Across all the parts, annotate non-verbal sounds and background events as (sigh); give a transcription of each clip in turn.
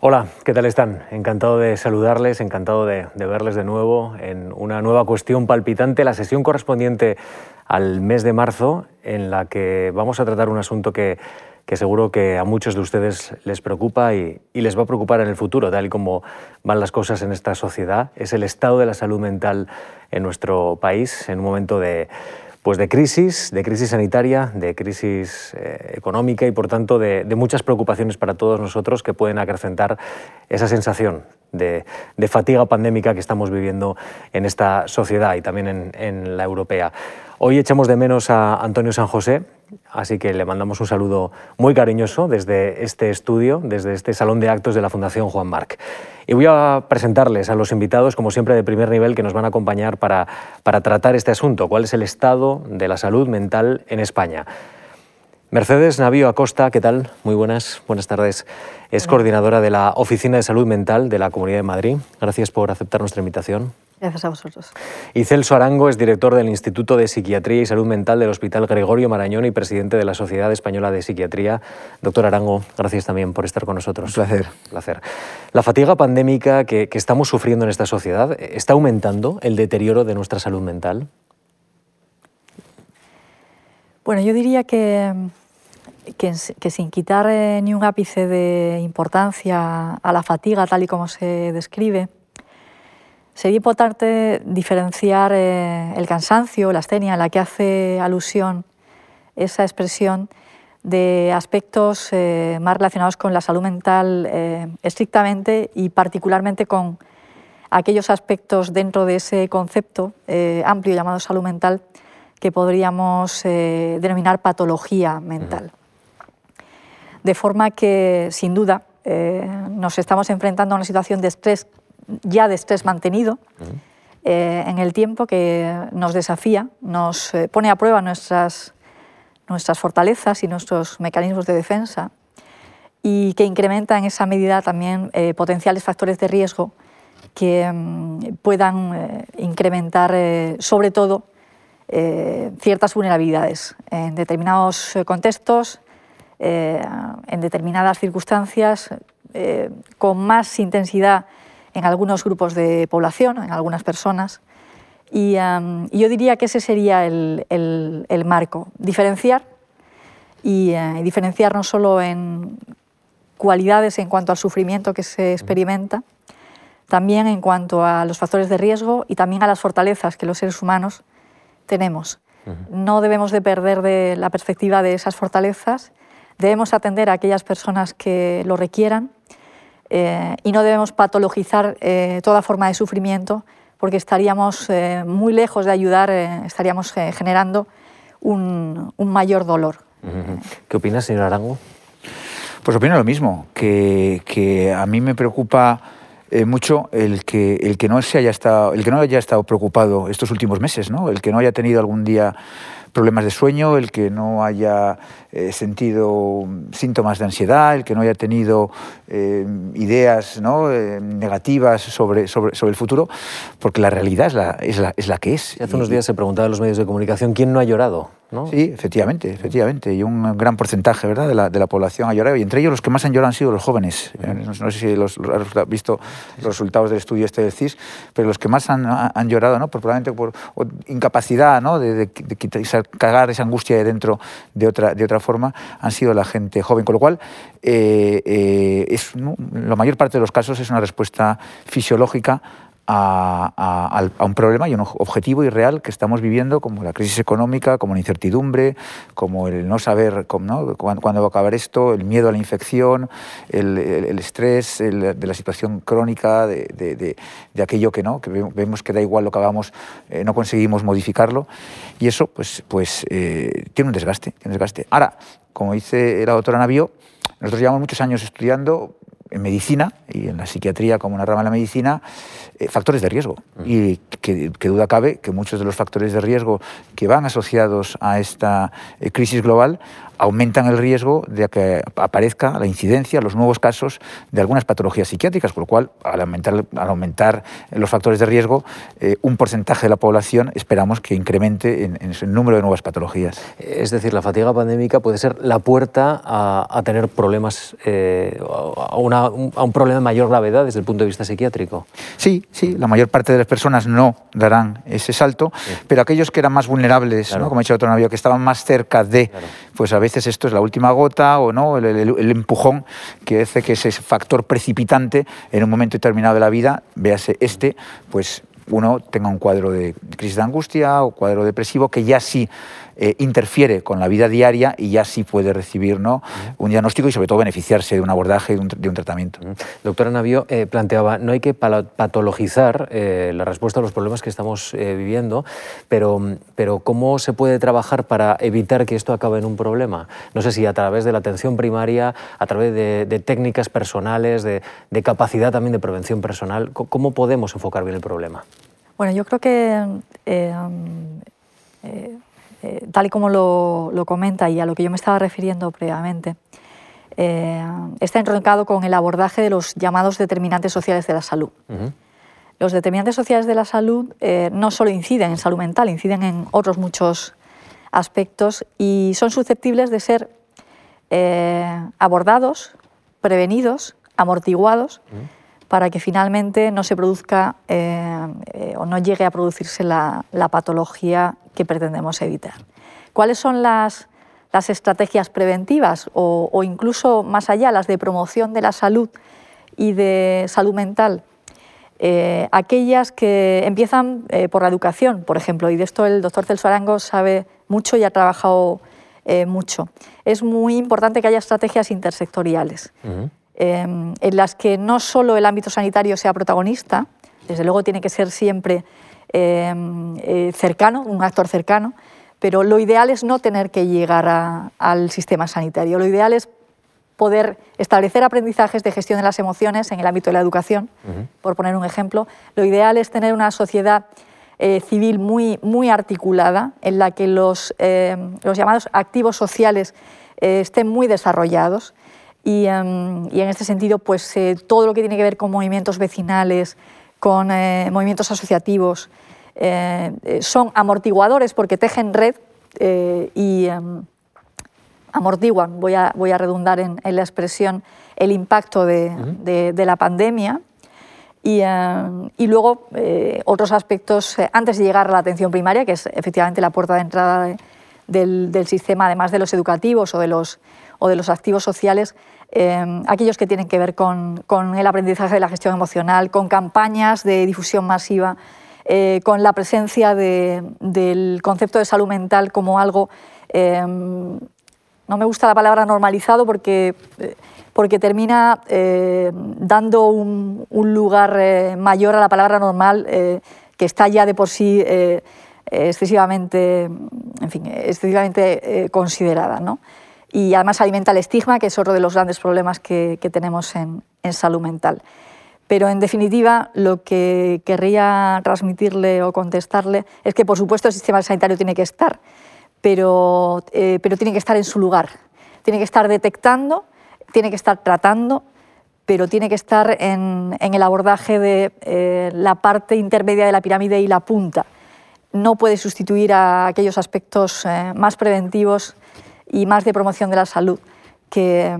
Hola, ¿qué tal están? Encantado de saludarles, encantado de, verles de nuevo en una nueva cuestión palpitante, la sesión correspondiente al mes de marzo, en la que vamos a tratar un asunto que, seguro que a muchos de ustedes les preocupa y, y, les va a preocupar en el futuro, tal y como van las cosas en esta sociedad. Es el estado de la salud mental en nuestro país en un momento de pues de crisis, de crisis sanitaria, de crisis eh, económica y por tanto de, muchas preocupaciones para todos nosotros que pueden acrecentar esa sensación de, fatiga pandémica que estamos viviendo en esta sociedad y también en, en la europea. Hoy echamos de menos a Antonio San José, Así que le mandamos un saludo muy cariñoso desde este estudio, desde este salón de actos de la Fundación Juan Marc. Y voy a presentarles a los invitados, como siempre, de primer nivel, que nos van a acompañar para, para tratar este asunto, cuál es el estado de la salud mental en España. Mercedes Navío Acosta, ¿qué tal? Muy buenas, buenas tardes. Es coordinadora de la Oficina de Salud Mental de la Comunidad de Madrid. Gracias por aceptar nuestra invitación. Gracias a vosotros. Y Celso Arango es director del Instituto de Psiquiatría y Salud Mental del Hospital Gregorio Marañón y presidente de la Sociedad Española de Psiquiatría. Doctor Arango, gracias también por estar con nosotros. Un placer. placer. La fatiga pandémica que, estamos sufriendo en esta sociedad, ¿está aumentando el deterioro de nuestra salud mental? Bueno, yo diría que, que, sin quitar eh, ni un ápice de importancia a la fatiga tal y como se describe, Sería importante diferenciar eh, el cansancio, la astenia, en la que hace alusión esa expresión de aspectos eh, más relacionados con la salud mental eh, estrictamente y particularmente con aquellos aspectos dentro de ese concepto amplio llamado salud mental que podríamos denominar patología mental. De forma que, sin duda, nos estamos enfrentando a una situación de estrés ya de estrés mantenido eh, en el tiempo que nos desafía, nos eh, pone a prueba nuestras, nuestras fortalezas y nuestros mecanismos de defensa y que incrementa en esa medida también eh, potenciales factores de riesgo que mm, puedan incrementar sobre todo ciertas vulnerabilidades en determinados contextos, en determinadas circunstancias, con más intensidad en algunos grupos de población, en algunas personas. Y, yo diría que ese sería el, el, marco, diferenciar y, eh, diferenciar no solo en cualidades en cuanto al sufrimiento que se experimenta, también en cuanto a los factores de riesgo y también a las fortalezas que los seres humanos tenemos. No debemos de perder de la perspectiva de esas fortalezas, debemos atender a aquellas personas que lo requieran eh, y no debemos patologizar eh, toda forma de sufrimiento porque estaríamos eh, muy lejos de ayudar, estaríamos generando un, un, mayor dolor. ¿Qué opina, señor Arango? Pues opino lo mismo, que, que a mí me preocupa mucho el que, el, que no se haya estado, el que no haya estado preocupado estos últimos meses, ¿no? el que no haya tenido algún día problemas de sueño, el que no haya eh, sentido síntomas de ansiedad, el que no haya tenido eh, ideas ¿no? Eh, negativas sobre, sobre, sobre, el futuro, porque la realidad es la, es la, es la que es. Hace unos días se preguntaba en los medios de comunicación quién no ha llorado. Sí, efectivamente, efectivamente. Y un gran porcentaje ¿verdad? De, la, de la población ha llorado. Y entre ellos los que más han llorado han sido los jóvenes. No, sé si los, has visto los resultados del estudio este del CIS, pero los que más han, han llorado, ¿no? por, probablemente por incapacidad ¿no? de, de, de, cagar esa angustia de dentro de otra, de otra forma, han sido la gente joven. Con lo cual, eh, eh, es, la mayor parte de los casos es una respuesta fisiológica a, un problema y un objetivo y real que estamos viviendo, como la crisis económica, como la incertidumbre, como el no saber cómo, Cuándo, va a acabar esto, el miedo a la infección, el, estrés de la situación crónica, de, aquello que no, que vemos que da igual lo que hagamos, eh, no conseguimos modificarlo. Y eso pues, pues eh, tiene un desgaste, tiene un desgaste. Ahora, como dice la doctora Navío, nosotros llevamos muchos años estudiando en medicina y en la psiquiatría como una rama de la medicina, eh, factores de riesgo. Y que, duda cabe que muchos de los factores de riesgo que van asociados a esta eh, crisis global aumentan el riesgo de que aparezca la incidencia, los nuevos casos de algunas patologías psiquiátricas, por lo cual, al aumentar, al aumentar los factores de riesgo, eh, un porcentaje de la población esperamos que incremente en, el número de nuevas patologías. Es decir, la fatiga pandémica puede ser la puerta a, tener problemas, eh, a, un problema de mayor gravedad desde el punto de vista psiquiátrico. Sí, sí, la mayor parte de las personas no darán ese salto, pero aquellos que eran más vulnerables, como ha dicho otro navío, que estaban más cerca de, pues a veces esto es la última gota o no, el, empujón que hace que ese factor precipitante en un momento determinado de la vida, véase este, pues uno tenga un cuadro de crisis de angustia o cuadro depresivo que ya sí eh, interfiere con la vida diaria y ya sí puede recibir ¿no? un diagnóstico y sobre todo beneficiarse de un abordaje y de un, tratamiento. Doctora Navío eh, planteaba, no hay que patologizar eh, la respuesta a los problemas que estamos viviendo, pero, pero ¿cómo se puede trabajar para evitar que esto acabe en un problema? No sé si a través de la atención primaria, a través de, técnicas personales, de, de, capacidad también de prevención personal, ¿cómo podemos enfocar bien el problema? Bueno, yo creo que eh, tal y como lo, comenta y a lo que yo me estaba refiriendo previamente, eh, está entroncado con el abordaje de los llamados determinantes sociales de la salud. Los determinantes sociales de la salud eh, no solo inciden en salud mental, inciden en otros muchos aspectos y son susceptibles de ser abordados, prevenidos, amortiguados, para que finalmente no se produzca o no llegue a producirse la patología que pretendemos evitar. ¿Cuáles son las, estrategias preventivas o, incluso más allá, las de promoción de la salud y de salud mental? Eh, aquellas que empiezan eh, por la educación, por ejemplo, y de esto el doctor Celso Arango sabe mucho y ha trabajado eh, mucho. Es muy importante que haya estrategias intersectoriales, en las que no solo el ámbito sanitario sea protagonista, desde luego tiene que ser siempre Em, eh, cercano, un actor cercano, pero lo ideal es no tener que llegar al sistema sanitario. Lo ideal es poder establecer aprendizajes de gestión de las emociones en el ámbito de la educación, por poner un ejemplo. Lo ideal es tener una sociedad eh, civil muy, muy articulada, en la que los, em, los llamados activos sociales eh, estén muy desarrollados. Y, em, y, en este sentido, pues todo lo que tiene que ver con movimientos vecinales, con eh, movimientos asociativos, eh, eh, son amortiguadores porque tejen red y em, amortiguan, voy a, voy a redundar en, la expresión, el impacto de, la pandemia. Y, em, y luego otros aspectos antes de llegar a la atención primaria, que es efectivamente la puerta de entrada del, del, sistema, además de los educativos o de los, o de los activos sociales, Em, aquellos que tienen que ver con, el aprendizaje de la gestión emocional, con campañas de difusión masiva, eh, con la presencia del concepto de salud mental como algo, em, no me gusta la palabra normalizado porque, eh, porque termina eh, dando un, lugar mayor a la palabra normal que está ya de por sí excesivamente, en fin, excesivamente considerada. ¿no? Y además alimenta el estigma, que es otro de los grandes problemas que, tenemos en, salud mental. Pero en definitiva, lo que querría transmitirle o contestarle es que, por supuesto, el sistema sanitario tiene que estar, pero, eh, pero tiene que estar en su lugar. Tiene que estar detectando, tiene que estar tratando, pero tiene que estar en, el abordaje de eh, la parte intermedia de la pirámide y la punta. No puede sustituir a aquellos aspectos eh, más preventivos y más de promoción de la salud que,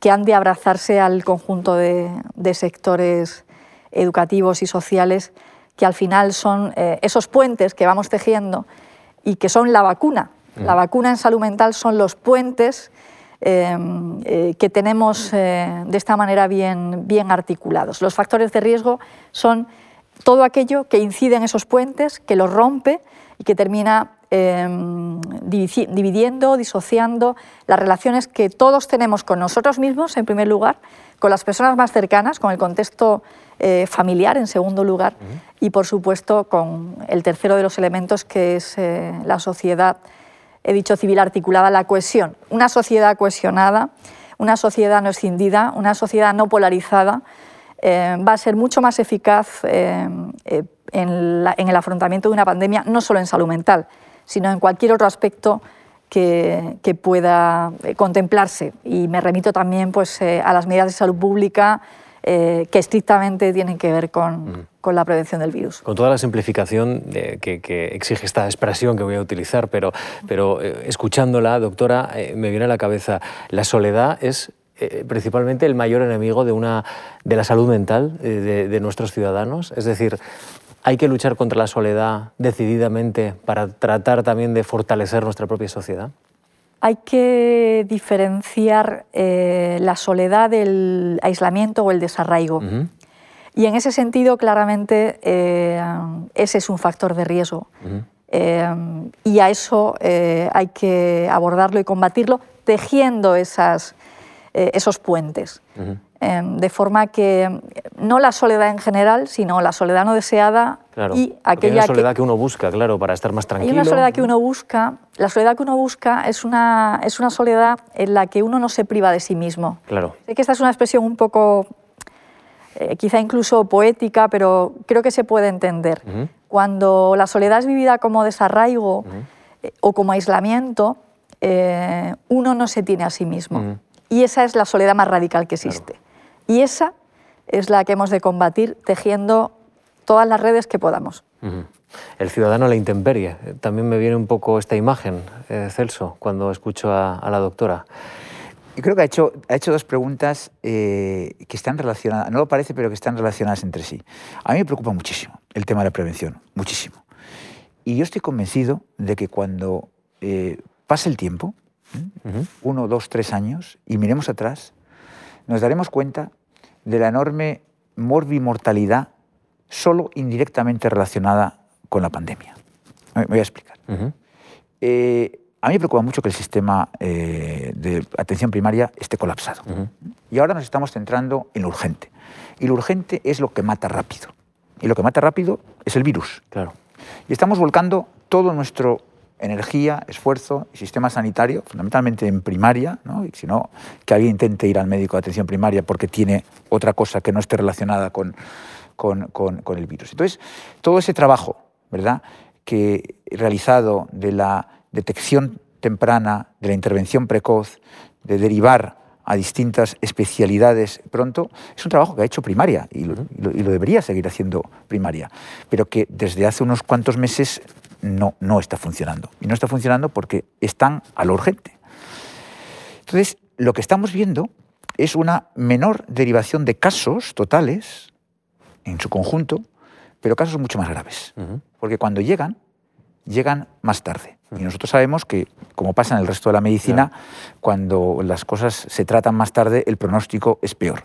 que han de abrazarse al conjunto de, de, sectores educativos y sociales que al final son eh, esos puentes que vamos tejiendo y que son la vacuna. La vacuna en salud mental son los puentes eh, eh, que tenemos de esta manera bien, bien articulados. Los factores de riesgo son todo aquello que incide en esos puentes, que los rompe y que termina Em, dividiendo, disociando las relaciones que todos tenemos con nosotros mismos, en primer lugar, con las personas más cercanas, con el contexto eh, familiar, en segundo lugar, y por supuesto con el tercero de los elementos, que es eh, la sociedad, he dicho civil articulada, la cohesión. Una sociedad cohesionada, una sociedad no escindida, una sociedad no polarizada, eh, va a ser mucho más eficaz en, en, el afrontamiento de una pandemia, no solo en salud mental, sino en cualquier otro aspecto que, que, pueda eh, contemplarse. Y me remito también pues, eh, a las medidas de salud pública eh, que estrictamente tienen que ver con, con, la prevención del virus. Con toda la simplificación que, que, exige esta expresión que voy a utilizar, pero, pero escuchándola, doctora, me viene a la cabeza, la soledad es principalmente el mayor enemigo de, una, de la salud mental de, de, nuestros ciudadanos. Es decir, hay que luchar contra la soledad decididamente para tratar también de fortalecer nuestra propia sociedad. Hay que diferenciar eh, la soledad del aislamiento o el desarraigo. Y en ese sentido, claramente, eh, ese es un factor de riesgo. Eh, y a eso hay que abordarlo y combatirlo tejiendo esas, esos puentes. Em, de forma que no la soledad en general, sino la soledad no deseada y aquella hay soledad que... uno busca, claro, para estar más tranquilo. Hay una soledad que uno busca. La soledad que uno busca es una, es una soledad en la que uno no se priva de sí mismo. Claro. Sé que esta es una expresión un poco, eh, quizá incluso poética, pero creo que se puede entender. Cuando la soledad es vivida como desarraigo eh, o como aislamiento, eh, uno no se tiene a sí mismo. Y esa es la soledad más radical que existe. Y esa es la que hemos de combatir tejiendo todas las redes que podamos. El ciudadano a la intemperie. También me viene un poco esta imagen, eh, Celso, cuando escucho a, la doctora. Yo creo que ha hecho, ha hecho dos preguntas eh, que están relacionadas, no lo parece, pero que están relacionadas entre sí. A mí me preocupa muchísimo el tema de la prevención, muchísimo. Y yo estoy convencido de que cuando eh, pase el tiempo, uno, dos, tres años, y miremos atrás, nos daremos cuenta de la enorme morbimortalidad solo indirectamente relacionada con la pandemia. Me voy a explicar. Eh, a mí me preocupa mucho que el sistema eh, de atención primaria esté colapsado. Y ahora nos estamos centrando en lo urgente. Y lo urgente es lo que mata rápido. Y lo que mata rápido es el virus. Claro. Y estamos volcando todo nuestro energía, esfuerzo y sistema sanitario, fundamentalmente en primaria, ¿no? y si no, que alguien intente ir al médico de atención primaria porque tiene otra cosa que no esté relacionada con, con, con, el virus. Entonces, todo ese trabajo ¿verdad? que realizado de la detección temprana, de la intervención precoz, de derivar a distintas especialidades pronto, es un trabajo que ha hecho primaria y lo, y lo, debería seguir haciendo primaria, pero que desde hace unos cuantos meses no, no está funcionando. Y no está funcionando porque están a lo urgente. Entonces, lo que estamos viendo es una menor derivación de casos totales, en su conjunto, pero casos mucho más graves. Porque cuando llegan, llegan más tarde. Y nosotros sabemos que, como pasa en el resto de la medicina, cuando las cosas se tratan más tarde, el pronóstico es peor.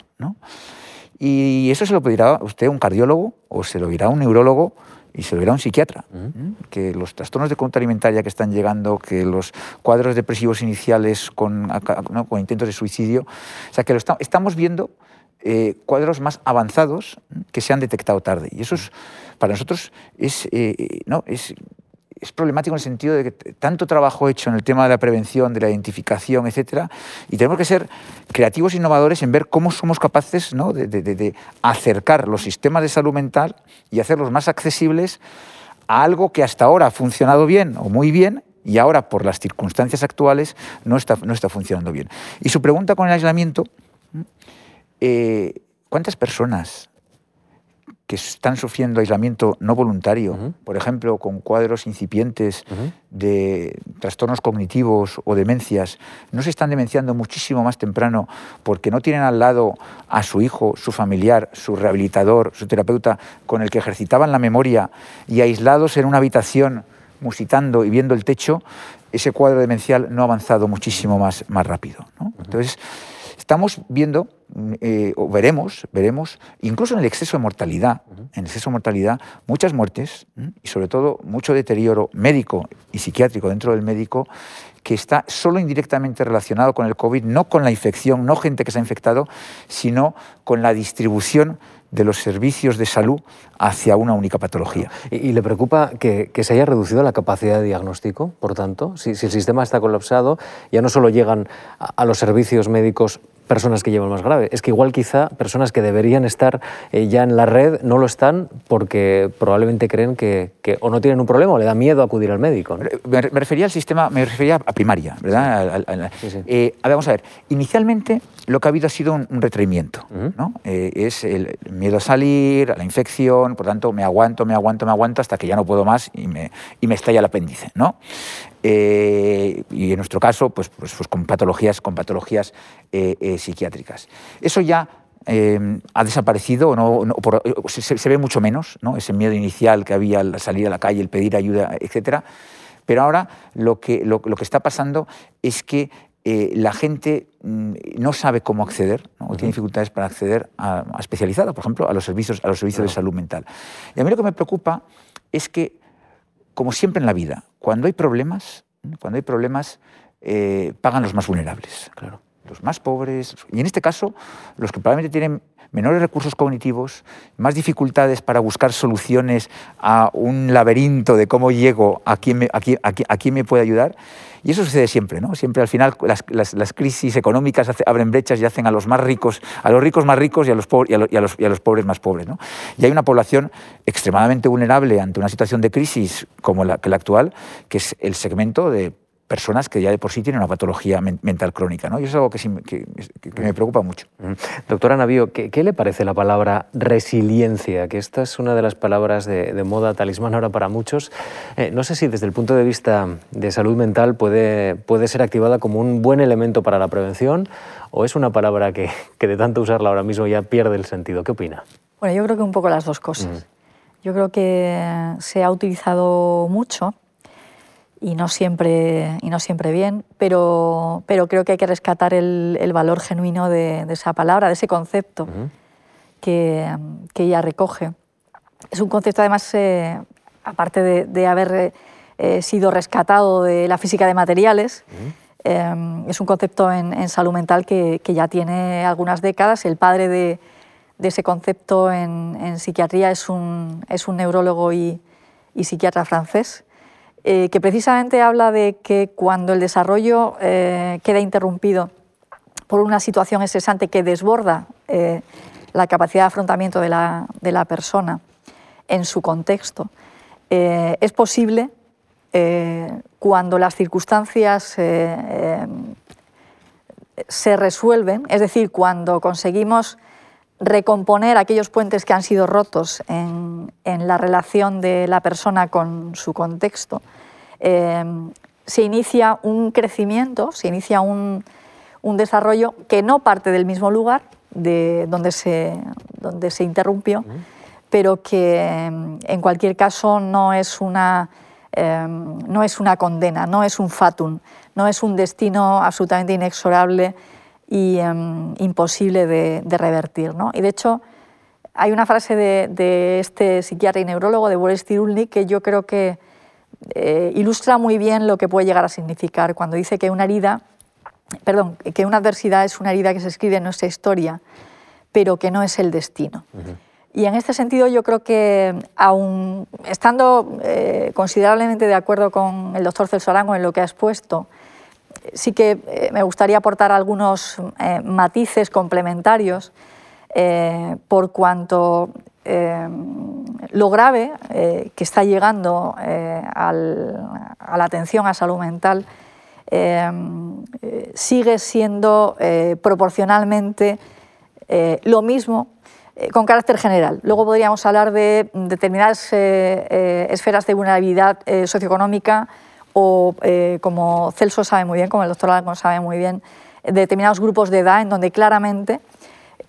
Y eso se lo pedirá usted un cardiólogo o se lo dirá un neurólogo y se lo dirá un psiquiatra, que los trastornos de conducta alimentaria que están llegando, que los cuadros depresivos iniciales con, con intentos de suicidio, o sea, que lo estamos viendo eh, cuadros más avanzados que se han detectado tarde. Y eso es, para nosotros es, eh, no, es es problemático en el sentido de que tanto trabajo hecho en el tema de la prevención, de la identificación, etcétera, y tenemos que ser creativos e innovadores en ver cómo somos capaces ¿no? de, acercar los sistemas de salud mental y hacerlos más accesibles a algo que hasta ahora ha funcionado bien o muy bien y ahora por las circunstancias actuales no está, no está funcionando bien. Y su pregunta con el aislamiento, eh, ¿cuántas personas que están sufriendo aislamiento no voluntario, por ejemplo, con cuadros incipientes de trastornos cognitivos o demencias, no se están demenciando muchísimo más temprano porque no tienen al lado a su hijo, su familiar, su rehabilitador, su terapeuta, con el que ejercitaban la memoria y aislados en una habitación musitando y viendo el techo, ese cuadro demencial no ha avanzado muchísimo más, más rápido. Entonces, estamos viendo eh, o veremos, veremos, incluso en el exceso de mortalidad, en el exceso de mortalidad, muchas muertes y sobre todo mucho deterioro médico y psiquiátrico dentro del médico que está solo indirectamente relacionado con el COVID, no con la infección, no gente que se ha infectado, sino con la distribución de los servicios de salud hacia una única patología. ¿Y, le preocupa que, se haya reducido la capacidad de diagnóstico, por tanto? Si, el sistema está colapsado, ya no solo llegan a, los servicios médicos personas que llevan más grave, es que igual quizá personas que deberían estar eh, ya en la red no lo están porque probablemente creen que, o no tienen un problema o le da miedo acudir al médico. Me, refería al sistema, me refería a primaria, ¿verdad? Eh, vamos a ver, inicialmente lo que ha habido ha sido un, retraimiento, ¿no? Eh, es el miedo a salir, a la infección, por tanto me aguanto, me aguanto, me aguanto hasta que ya no puedo más y me, y me estalla el apéndice, ¿no? Eh, y en nuestro caso, pues, pues, pues con patologías, con patologías eh, eh, psiquiátricas. Eso ya ha desaparecido, no, se, ve mucho menos, ¿no? ese miedo inicial que había al salir a la calle, el pedir ayuda, etc. Pero ahora lo que, lo, que está pasando es que la gente mm, no sabe cómo acceder, o tiene dificultades para acceder a, especializada, por ejemplo, a los servicios, a los servicios de salud mental. Y a mí lo que me preocupa es que como siempre en la vida, cuando hay problemas, cuando hay problemas, eh, pagan los más vulnerables, claro. Los más pobres, y en este caso, los que probablemente tienen menores recursos cognitivos, más dificultades para buscar soluciones a un laberinto de cómo llego, a quién me, a me puede ayudar. Y eso sucede siempre, ¿no? Siempre al final las, crisis económicas abren brechas y hacen a los más ricos, a los ricos más ricos y a los, y a los, pobres más pobres, ¿no? Y hay una población extremadamente vulnerable ante una situación de crisis como la, la actual, que es el segmento de personas que ya de por sí tienen una patología mental crónica. ¿no? Y eso es algo que, me preocupa mucho. Doctora Navío, ¿qué, le parece la palabra resiliencia? Que esta es una de las palabras de, moda talismán ahora para muchos. Eh, no sé si desde el punto de vista de salud mental puede, puede ser activada como un buen elemento para la prevención o es una palabra que, de tanto usarla ahora mismo ya pierde el sentido. ¿Qué opina? Bueno, yo creo que un poco las dos cosas. Yo creo que se ha utilizado mucho y no siempre, y no siempre bien, pero, pero creo que hay que rescatar el, el valor genuino de, de, esa palabra, de ese concepto que, que, ella recoge. Es un concepto, además, eh, aparte de, de haber eh, sido rescatado de la física de materiales, eh, es un concepto en, en salud mental que, que, ya tiene algunas décadas. El padre de, de ese concepto en, en, psiquiatría es un, es un neurólogo y, y psiquiatra francés eh, que precisamente habla de que cuando el desarrollo eh, queda interrumpido por una situación estresante que desborda eh, la capacidad de afrontamiento de la, de la persona en su contexto, es posible cuando las circunstancias se resuelven, es decir, cuando conseguimos recomponer aquellos puentes que han sido rotos en, la relación de la persona con su contexto, eh, se inicia un crecimiento, se inicia un, desarrollo que no parte del mismo lugar de donde se, donde se interrumpió, pero que en cualquier caso no es una, eh, no es una condena, no es un fatum, no es un destino absolutamente inexorable y em, imposible de, revertir. ¿no? Y de hecho, hay una frase de, este psiquiatra y neurólogo, de Boris Cyrulnik, que yo creo que eh, ilustra muy bien lo que puede llegar a significar cuando dice que una herida, perdón, que una adversidad es una herida que se escribe en nuestra historia, pero que no es el destino. Y en este sentido yo creo que, aun estando eh, considerablemente de acuerdo con el doctor Celso Arango en lo que ha expuesto, sí que eh, me gustaría aportar algunos matices complementarios por cuanto lo grave que está llegando a la atención a salud mental sigue siendo proporcionalmente lo mismo con carácter general. Luego podríamos hablar de determinadas esferas de vulnerabilidad socioeconómica o eh, como Celso sabe muy bien, como el doctor Alarcón sabe muy bien, determinados grupos de edad en donde claramente,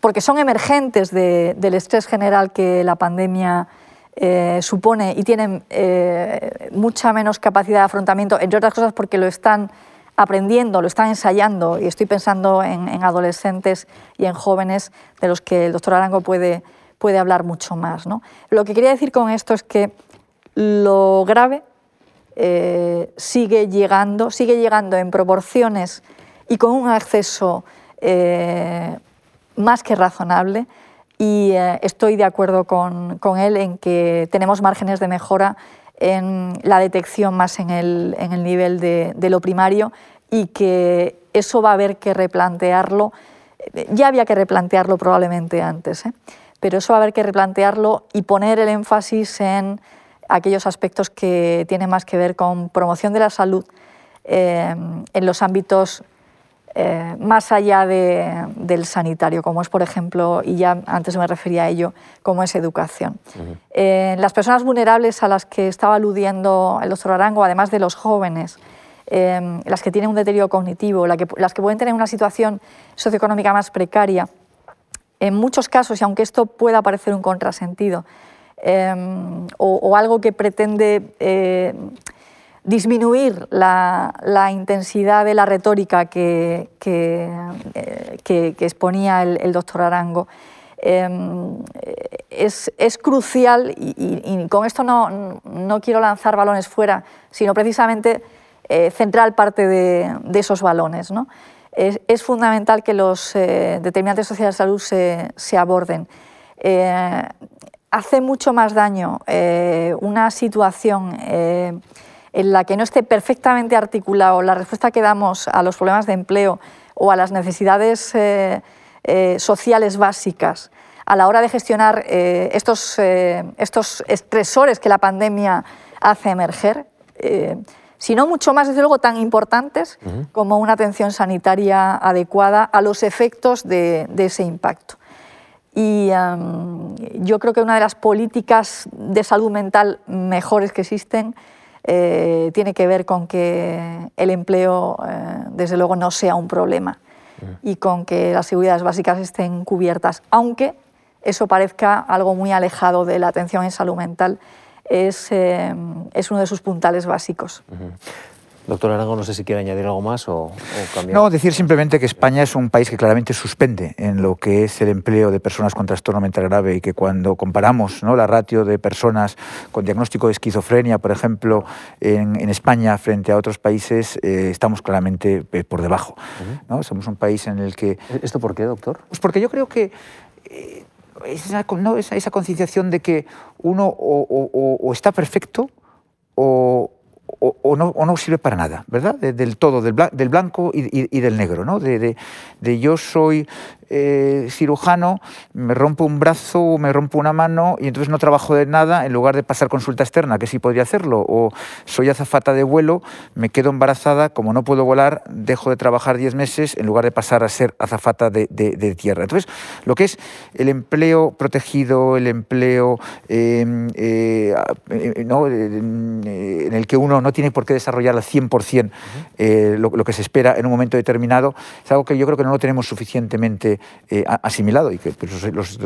porque son emergentes del estrés general que la pandemia eh, supone y tienen eh, mucha menos capacidad de afrontamiento, entre otras cosas porque lo están aprendiendo, lo están ensayando, y estoy pensando en, adolescentes y en jóvenes de los que el doctor Arango puede, puede hablar mucho más. ¿no? Lo que quería decir con esto es que lo grave eh, sigue llegando, sigue llegando en proporciones y con un acceso más que razonable y eh, estoy de acuerdo con, con, él en que tenemos márgenes de mejora en la detección más en el, en el nivel de, de, lo primario y que eso va a haber que replantearlo ya había que replantearlo probablemente antes, ¿eh? pero eso va a haber que replantearlo y poner el énfasis en aquellos aspectos que tienen más que ver con promoción de la salud en los ámbitos eh, más allá del sanitario, como es, por ejemplo, y ya antes me refería a ello, como es educación. Eh, las personas vulnerables a las que estaba aludiendo el doctor Arango, además de los jóvenes, eh, las que tienen un deterioro cognitivo, las que pueden tener una situación socioeconómica más precaria, en muchos casos, y aunque esto pueda parecer un contrasentido, o, o, algo que pretende disminuir la, intensidad de la retórica que, eh, exponía el, doctor Arango. Em, es, crucial, y, con esto no, quiero lanzar balones fuera, sino precisamente eh, centrar parte de, esos balones. Es, fundamental que los eh, determinantes sociales de salud se, aborden. hace mucho más daño una situación en la que no esté perfectamente articulado la respuesta que damos a los problemas de empleo o a las necesidades eh, eh, sociales básicas a la hora de gestionar eh, estos, estos estresores que la pandemia hace emerger, sino mucho más, desde luego, tan importantes como una atención sanitaria adecuada a los efectos de, ese impacto. Y yo creo que una de las políticas de salud mental mejores que existen eh, tiene que ver con que el empleo, eh, desde luego, no sea un problema y con que las seguridades básicas estén cubiertas, aunque eso parezca algo muy alejado de la atención en salud mental, es, eh, es uno de sus puntales básicos. Doctor Arango, no sé si quiere añadir algo más o, cambiar. No, decir simplemente que España es un país que claramente suspende en lo que es el empleo de personas con trastorno mental grave y que cuando comparamos ¿no? la ratio de personas con diagnóstico de esquizofrenia, por ejemplo, en, España frente a otros países, eh, estamos claramente eh, por debajo. ¿no? Somos un país en el que... ¿Esto por qué, doctor? Pues porque yo creo que... Eh, esa, ¿no? esa, concienciación de que uno o está perfecto o, o, no, sirve para nada, ¿verdad? del todo, del, blanco y, del negro, ¿no? De, de, yo soy eh, cirujano, me rompo un brazo o me rompo una mano y entonces no trabajo de nada en lugar de pasar consulta externa, que sí podría hacerlo. O soy azafata de vuelo, me quedo embarazada, como no puedo volar, dejo de trabajar 10 meses en lugar de pasar a ser azafata de, tierra. Entonces, lo que es el empleo protegido, el empleo em, eh, eh, en el que uno no tiene por qué desarrollar al 100% lo, lo que se espera en un momento determinado, es algo que yo creo que no lo tenemos suficientemente eh, asimilado y que pues, los,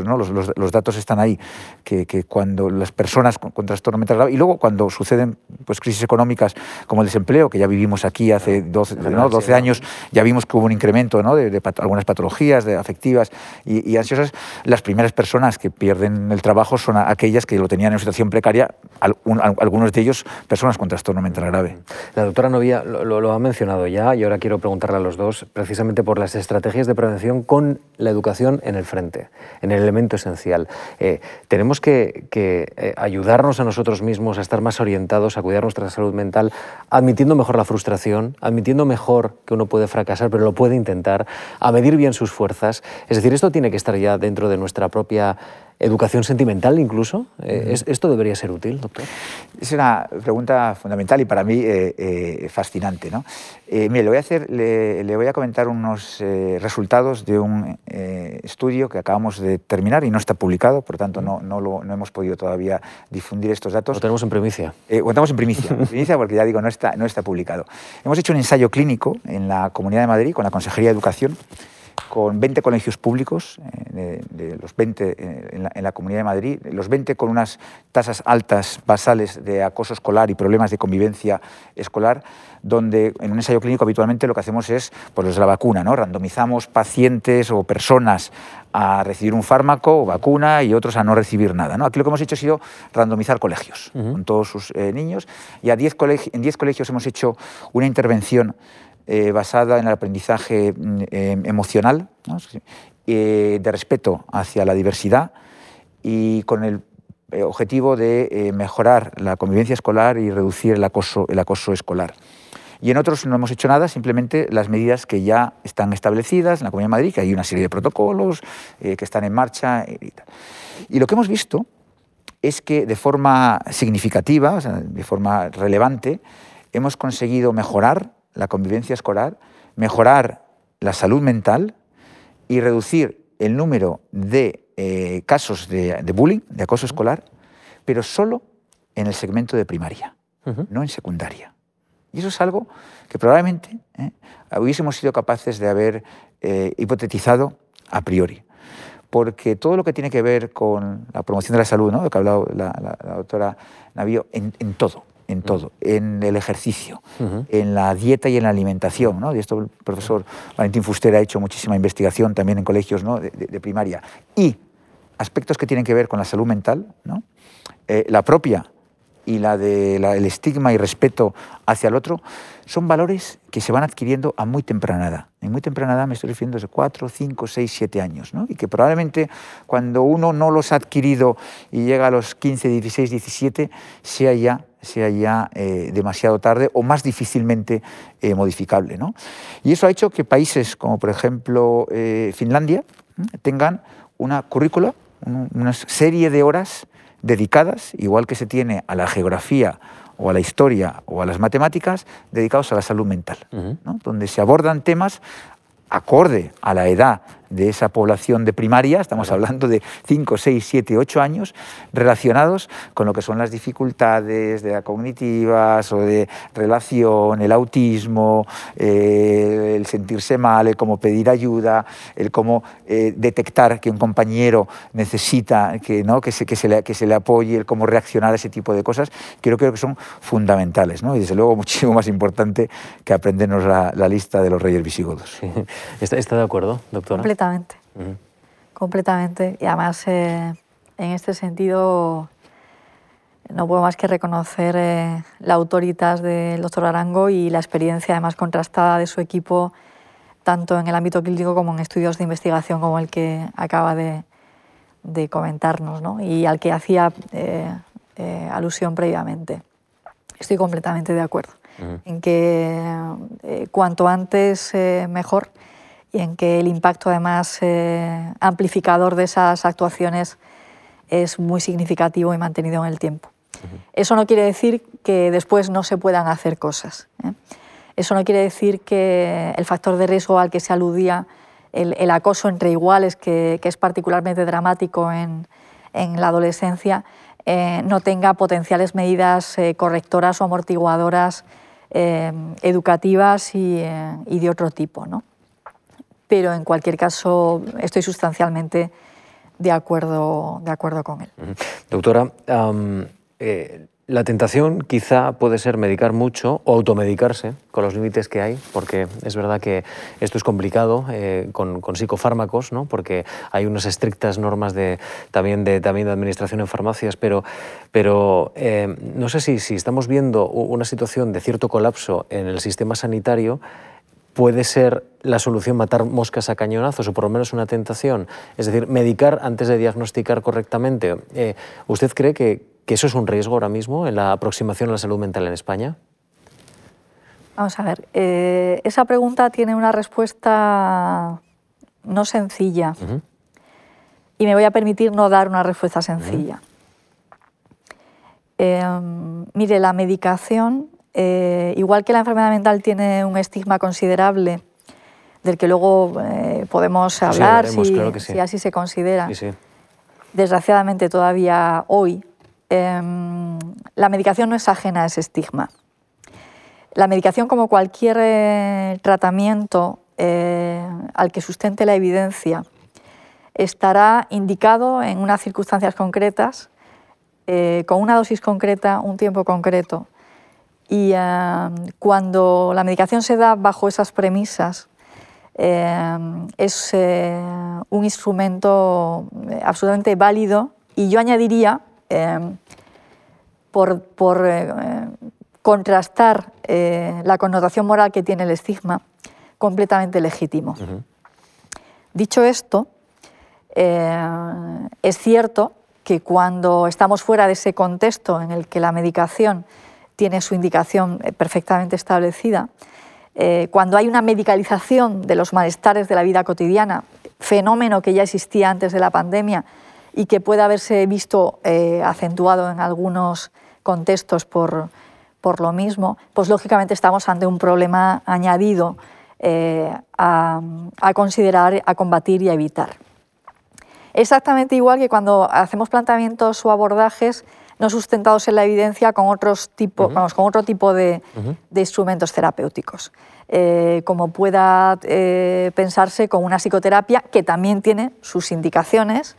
los, datos están ahí, que, cuando las personas con, trastorno mental grave y luego cuando suceden pues, crisis económicas como el desempleo, que ya vivimos aquí hace 12, 12 años, ya vimos que hubo un incremento de, algunas patologías de afectivas y, ansiosas, las primeras personas que pierden el trabajo son aquellas que lo tenían en situación precaria, algunos de ellos personas con trastorno mental grave. La doctora Novia lo, lo ha mencionado ya y ahora quiero preguntarle a los dos precisamente por las estrategias de prevención con la educación en el frente, en el elemento esencial. Eh, tenemos que, eh, ayudarnos a nosotros mismos a estar más orientados, a cuidar nuestra salud mental, admitiendo mejor la frustración, admitiendo mejor que uno puede fracasar, pero lo puede intentar, a medir bien sus fuerzas. Es decir, esto tiene que estar ya dentro de nuestra propia educación sentimental incluso. Eh, ¿Esto debería ser útil, doctor? Es una pregunta fundamental y para mí eh, eh, fascinante. ¿no? mire, le voy, a hacer, le, voy a comentar unos resultados de un estudio que acabamos de terminar y no está publicado, por lo tanto no, no, lo, no hemos podido todavía difundir estos datos. Lo tenemos en primicia. lo tenemos en primicia, en primicia porque ya digo, no está, no está publicado. Hemos hecho un ensayo clínico en la Comunidad de Madrid con la Consejería de Educación con 20 colegios públicos, eh, de, los 20 eh, en la, Comunidad de Madrid, los 20 con unas tasas altas basales de acoso escolar y problemas de convivencia escolar, donde en un ensayo clínico habitualmente lo que hacemos es, pues la vacuna, ¿no? randomizamos pacientes o personas a recibir un fármaco o vacuna y otros a no recibir nada. ¿no? Aquí lo que hemos hecho ha sido randomizar colegios con todos sus eh, niños y a 10 en 10 colegios hemos hecho una intervención eh, basada en el aprendizaje mm, em, emocional, eh, de respeto hacia la diversidad y con el eh, objetivo de mejorar la convivencia escolar y reducir el acoso, el acoso escolar. Y en otros no hemos hecho nada, simplemente las medidas que ya están establecidas en la Comunidad de Madrid, que hay una serie de protocolos que están en marcha. Y, y lo que hemos visto es que de forma significativa, de forma relevante, hemos conseguido mejorar la convivencia escolar, mejorar la salud mental y reducir el número de eh, casos de, bullying, de acoso escolar, pero solo en el segmento de primaria, no en secundaria. Y eso es algo que probablemente eh, hubiésemos sido capaces de haber eh, hipotetizado a priori porque todo lo que tiene que ver con la promoción de la salud, ¿no? lo que ha hablado la, doctora Navío, en, todo, en todo, en el ejercicio, en la dieta y en la alimentación. ¿no? Y esto el profesor Valentín Fuster ha hecho muchísima investigación también en colegios ¿no? de, primaria. Y aspectos que tienen que ver con la salud mental, ¿no? Eh, la propia y la del el estigma y respeto hacia el otro, son valores que se van adquiriendo a muy temprana edad. En muy temprana edad me estoy refiriendo desde 4, 5, 6, 7 años, ¿no? y que probablemente cuando uno no los ha adquirido y llega a los 15, 16, 17, sea ya sea ya eh, demasiado tarde o más difícilmente eh, modificable. ¿no? Y eso ha hecho que países como por ejemplo eh, Finlandia tengan una currícula, una serie de horas dedicadas, igual que se tiene a la geografía o a la historia o a las matemáticas, dedicados a la salud mental, donde se abordan temas acorde a la edad de esa población de primaria, estamos hablando de 5, 6, 7, 8 años, relacionados con lo que son las dificultades de la cognitivas o de relación, el autismo, eh, el sentirse mal, el cómo pedir ayuda, el cómo eh, detectar que un compañero necesita que, ¿no? que, se, que, se le, que se le apoye, el cómo reaccionar a ese tipo de cosas, creo, creo que son fundamentales ¿no? y desde luego muchísimo más importante que aprendernos la, lista de los reyes visigodos. ¿Está, ¿Está de acuerdo, doctora? Completamente. Completamente. Y además, eh, en este sentido, no puedo más que reconocer eh, la autoridad del doctor Arango y la experiencia, además contrastada, de su equipo, tanto en el ámbito clínico como en estudios de investigación, como el que acaba de, comentarnos ¿no? y al que hacía eh, alusión previamente. Estoy completamente de acuerdo en que cuanto antes mejor y en que el impacto además eh, amplificador de esas actuaciones es muy significativo y mantenido en el tiempo. Eso no quiere decir que después no se puedan hacer cosas. ¿eh? Eso no quiere decir que el factor de riesgo al que se aludía, el, acoso entre iguales, que, es particularmente dramático en, la adolescencia, eh, no tenga potenciales medidas correctoras o amortiguadoras educativas y, y, de otro tipo. ¿no? Pero en cualquier caso estoy sustancialmente de acuerdo, de acuerdo con él. Doctora, eh, la tentación quizá puede ser medicar mucho o automedicarse con los límites que hay, porque es verdad que esto es complicado eh, con, psicofármacos, ¿no? porque hay unas estrictas normas de, también, de, también de administración en farmacias, pero, pero eh, no sé si, si estamos viendo una situación de cierto colapso en el sistema sanitario puede ser la solución matar moscas a cañonazos o por lo menos una tentación. Es decir, medicar antes de diagnosticar correctamente. Eh, ¿Usted cree que, eso es un riesgo ahora mismo en la aproximación a la salud mental en España? Vamos a ver, eh, esa pregunta tiene una respuesta no sencilla y me voy a permitir no dar una respuesta sencilla. Em, mire, la medicación eh, igual que la enfermedad mental tiene un estigma considerable, del que luego eh, podemos hablar si, así se considera, desgraciadamente todavía hoy, em, la medicación no es ajena a ese estigma. La medicación, como cualquier eh, tratamiento al que sustente la evidencia, estará indicado en unas circunstancias concretas, con una dosis concreta, un tiempo concreto y em, cuando la medicación se da bajo esas premisas, em, es eh, un instrumento eh, absolutamente válido y yo añadiría, em, por, eh, contrastar la connotación moral que tiene el estigma, completamente legítimo. Dicho esto, es cierto que cuando estamos fuera de ese contexto en el que la medicación tiene su indicación eh, perfectamente establecida. Eh, cuando hay una medicalización de los malestares de la vida cotidiana, fenómeno que ya existía antes de la pandemia y que puede haberse visto acentuado en algunos contextos por, por lo mismo, pues lógicamente estamos ante un problema añadido a, a, considerar, a combatir y a evitar. Exactamente igual que cuando hacemos planteamientos o abordajes no sustentados en la evidencia con, otros tipo, vamos, con otro tipo de, de instrumentos terapéuticos. Eh, como pueda eh, pensarse con una psicoterapia que también tiene sus indicaciones,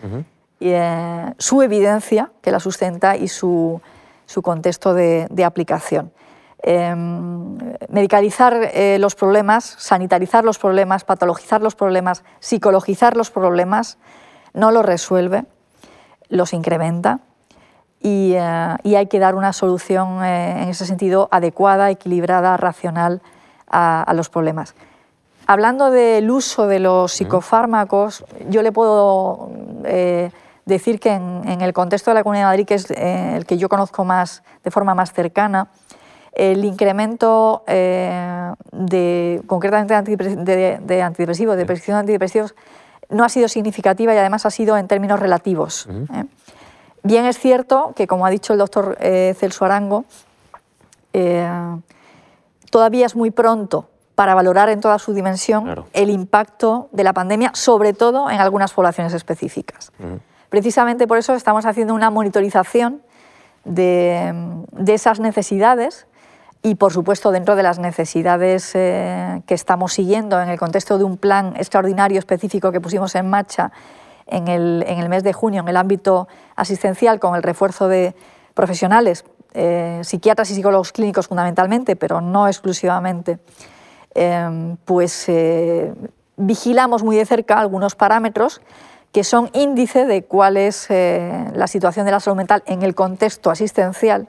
y, eh, su evidencia que la sustenta y su, su contexto de, de aplicación. Em, medicalizar los problemas, sanitarizar los problemas, patologizar los problemas, psicologizar los problemas, no los resuelve, los incrementa y, eh, hay que dar una solución eh, en ese sentido adecuada, equilibrada, racional a, los problemas. Hablando del uso de los psicofármacos, yo le puedo eh, decir que en, el contexto de la Comunidad de Madrid, que es el que yo conozco más de forma más cercana, el incremento de, concretamente de, de antidepresivos, de prescripción de antidepresivos, no ha sido significativa y además ha sido en términos relativos. Bien es cierto que, como ha dicho el doctor eh, Celso Arango, eh, todavía es muy pronto para valorar en toda su dimensión el impacto de la pandemia, sobre todo en algunas poblaciones específicas. Precisamente por eso estamos haciendo una monitorización de, de esas necesidades y, por supuesto, dentro de las necesidades eh, que estamos siguiendo en el contexto de un plan extraordinario específico que pusimos en marcha en el, en el mes de junio en el ámbito asistencial con el refuerzo de profesionales, eh, psiquiatras y psicólogos clínicos fundamentalmente, pero no exclusivamente, eh, pues vigilamos muy de cerca algunos parámetros que son índice de cuál es la situación de la salud mental en el contexto asistencial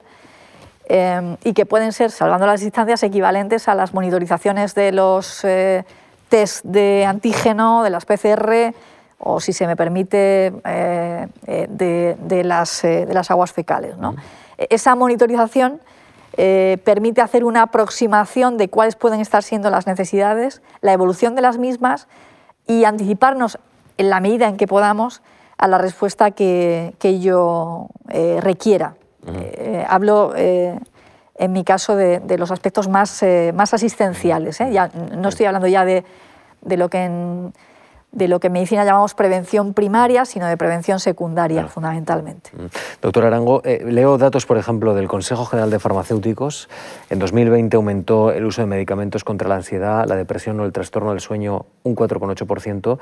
Em, y que pueden ser, salvando las distancias, equivalentes a las monitorizaciones de los eh, test de antígeno, de las PCR o, si se me permite, eh, eh, de, las, de, las, aguas fecales. ¿no? Esa monitorización permite hacer una aproximación de cuáles pueden estar siendo las necesidades, la evolución de las mismas y anticiparnos en la medida en que podamos a la respuesta que, que ello requiera. Eh, hablo eh, en mi caso de, los aspectos más, eh, más asistenciales. Ya, no estoy hablando ya de, de, lo que en, de lo que en medicina llamamos prevención primaria, sino de prevención secundaria, fundamentalmente. Mm. Doctor Arango, leo datos, por ejemplo, del Consejo General de Farmacéuticos. En 2020 aumentó el uso de medicamentos contra la ansiedad, la depresión o el trastorno del sueño un 4,8%.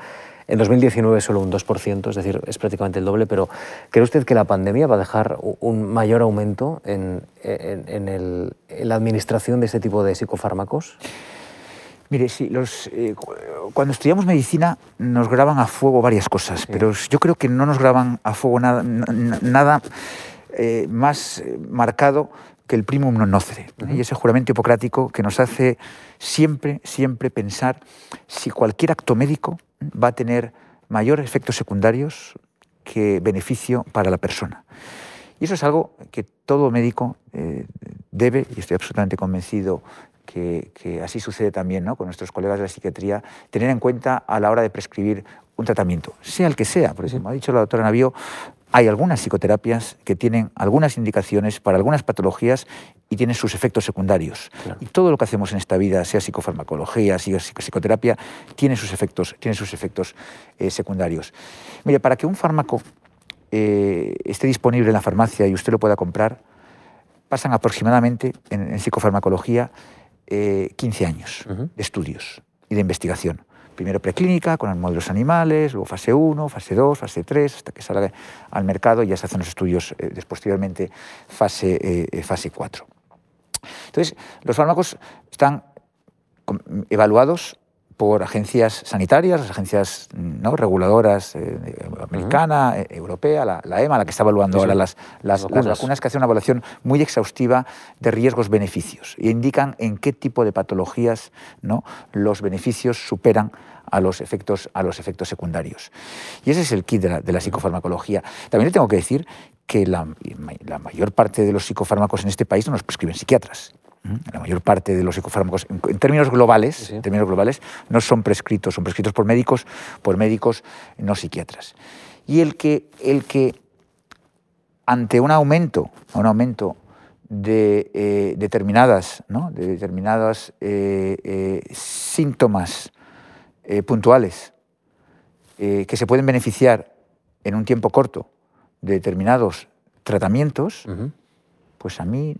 En 2019 solo un 2%, es decir, es prácticamente el doble, pero ¿cree usted que la pandemia va a dejar un mayor aumento en, la administración de este tipo de psicofármacos? Mire, sí, los, eh, cuando estudiamos medicina nos graban a fuego varias cosas, pero yo creo que no nos graban a fuego nada, nada eh, más marcado que el primum non nocere, y ese juramento hipocrático que nos hace siempre, siempre pensar si cualquier acto médico va a tener mayores efectos secundarios que beneficio para la persona. Y eso es algo que todo médico eh, debe, y estoy absolutamente convencido que, así sucede también ¿no? con nuestros colegas de la psiquiatría, tener en cuenta a la hora de prescribir un tratamiento, sea el que sea. Por ejemplo, ha dicho la doctora Navío, hay algunas psicoterapias que tienen algunas indicaciones para algunas patologías y tienen sus efectos secundarios. Y todo lo que hacemos en esta vida, sea psicofarmacología, sea psicoterapia, tiene sus efectos, tiene sus efectos eh, secundarios. Mire, para que un fármaco eh, esté disponible en la farmacia y usted lo pueda comprar, pasan aproximadamente en, psicofarmacología 15 eh, años de estudios y de investigación primero preclínica con modelos animales, luego fase 1, fase 2, fase 3, hasta que salga al mercado y ya se hacen los estudios eh, posteriormente fase, eh, fase 4. Entonces, los fármacos están evaluados por agencias sanitarias, las agencias ¿no? reguladoras eh, americana, eh, europea, la, EMA, la que está evaluando ahora las, las, vacunas. que hace una evaluación muy exhaustiva de riesgos-beneficios y indican en qué tipo de patologías ¿no? los beneficios superan a los efectos, a los efectos secundarios. Y ese es el kit de la, de la psicofarmacología. También le tengo que decir que la, la, mayor parte de los psicofármacos en este país no los prescriben psiquiatras. La mayor parte de los psicofármacos, en, términos globales, En términos globales, no son prescritos, son prescritos por médicos, por médicos no psiquiatras. Y el que, el que ante un aumento, un aumento de eh, determinadas, ¿no? de determinadas eh, eh, síntomas puntuales que se pueden beneficiar en un tiempo corto de determinados tratamientos, pues a mí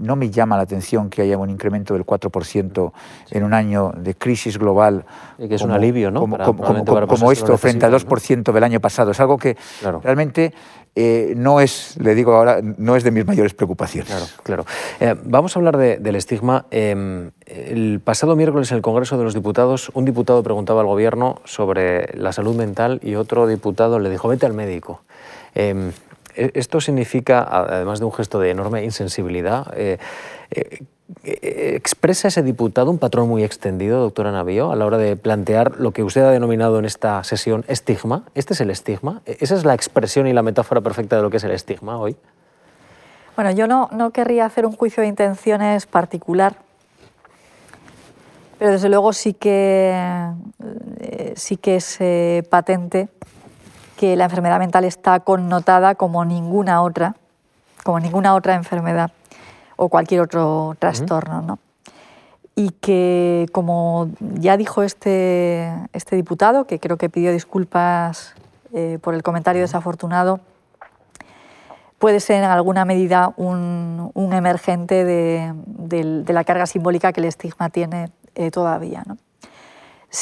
no me llama la atención que haya un incremento del 4% en un año de crisis global. Y que es un alivio, ¿no? Como, esto, frente al 2% del año pasado. Es algo que realmente eh, no es, le digo ahora, no es de mis mayores preocupaciones. Claro, claro. Eh, vamos a hablar del estigma. Em, el pasado miércoles en el Congreso de los Diputados, un diputado preguntaba al Gobierno sobre la salud mental y otro diputado le dijo, vete al médico. Em, e, esto significa, además de un gesto de enorme insensibilidad, eh, eh, eh, ¿expresa ese diputado un patrón muy extendido, doctora Navío, a la hora de plantear lo que usted ha denominado en esta sesión estigma? ¿Este es el estigma? ¿E, ¿Esa es la expresión y la metáfora perfecta de lo que es el estigma hoy? Bueno, yo no, no querría hacer un juicio de intenciones particular, pero desde luego sí que, sí que es patente que la enfermedad mental está connotada como ninguna otra, como ninguna otra enfermedad o cualquier otro trastorno. ¿no? Y que, como ya dijo este, este diputado, que creo que pidió disculpas eh, por el comentario desafortunado, puede ser en alguna medida un, un emergente de, de, la carga simbólica que el estigma tiene eh, todavía. ¿no?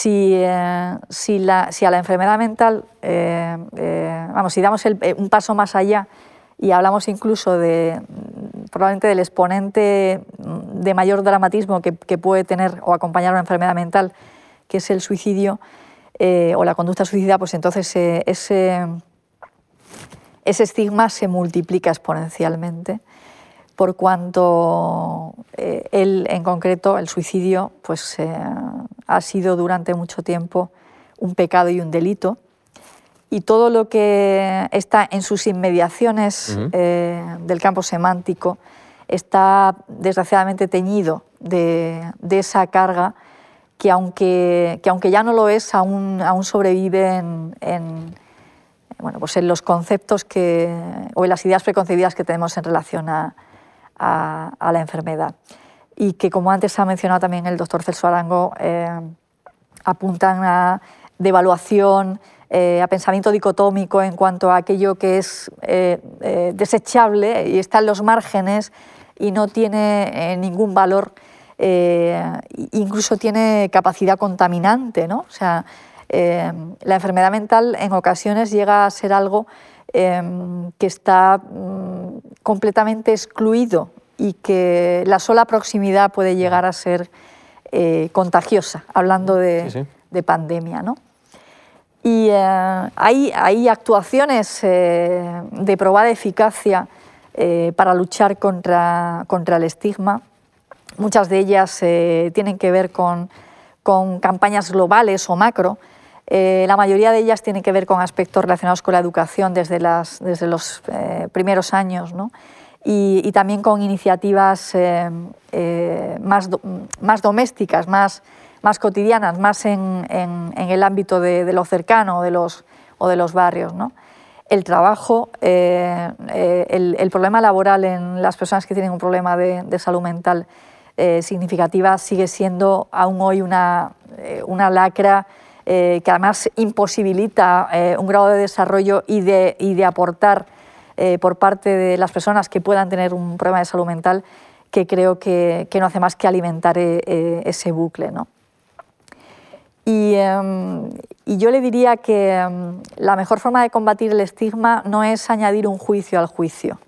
Eh, si, la, si, a la enfermedad mental, eh, eh, vamos, si damos un paso más allá y hablamos incluso de probablemente del exponente de mayor dramatismo que, puede tener o acompañar una enfermedad mental, que es el suicidio o la conducta suicida, pues entonces ese, ese estigma se multiplica exponencialmente por cuanto él en concreto, el suicidio, pues ha sido durante mucho tiempo un pecado y un delito. Y todo lo que está en sus inmediaciones eh, del campo semántico está desgraciadamente teñido de, esa carga que aunque, que aunque, ya no lo es, aún, aún sobrevive en, bueno, pues en los conceptos que, o en las ideas preconcebidas que tenemos en relación a, a la enfermedad y que, como antes ha mencionado también el doctor Celso Arango, eh, apuntan a devaluación, eh, a pensamiento dicotómico en cuanto a aquello que es eh, desechable y está en los márgenes y no tiene ningún valor, incluso tiene capacidad contaminante. ¿no? O sea, la enfermedad mental en ocasiones llega a ser algo que está mm, completamente excluido y que la sola proximidad puede llegar a ser eh, contagiosa, hablando de, pandemia. ¿no? Y eh, hay, actuaciones eh, de probada eficacia para luchar contra, contra, el estigma. Muchas de ellas tienen que ver con, con, campañas globales o macro. La mayoría de ellas tienen que ver con aspectos relacionados con la educación desde, las, desde los primeros años. y, también con iniciativas eh, eh, más, más domésticas, más, más cotidianas, más en, en, el ámbito de, lo cercano de los, o de los barrios. El trabajo, eh, el, problema laboral en las personas que tienen un problema de, de salud mental significativa sigue siendo aún hoy una, una lacra que además imposibilita un grado de desarrollo y de, y de aportar eh, por parte de las personas que puedan tener un problema de salud mental que creo que, no hace más que alimentar eh, eh, ese bucle. ¿no? Em, y, yo le diría que em, la mejor forma de combatir el estigma no es añadir un juicio al juicio.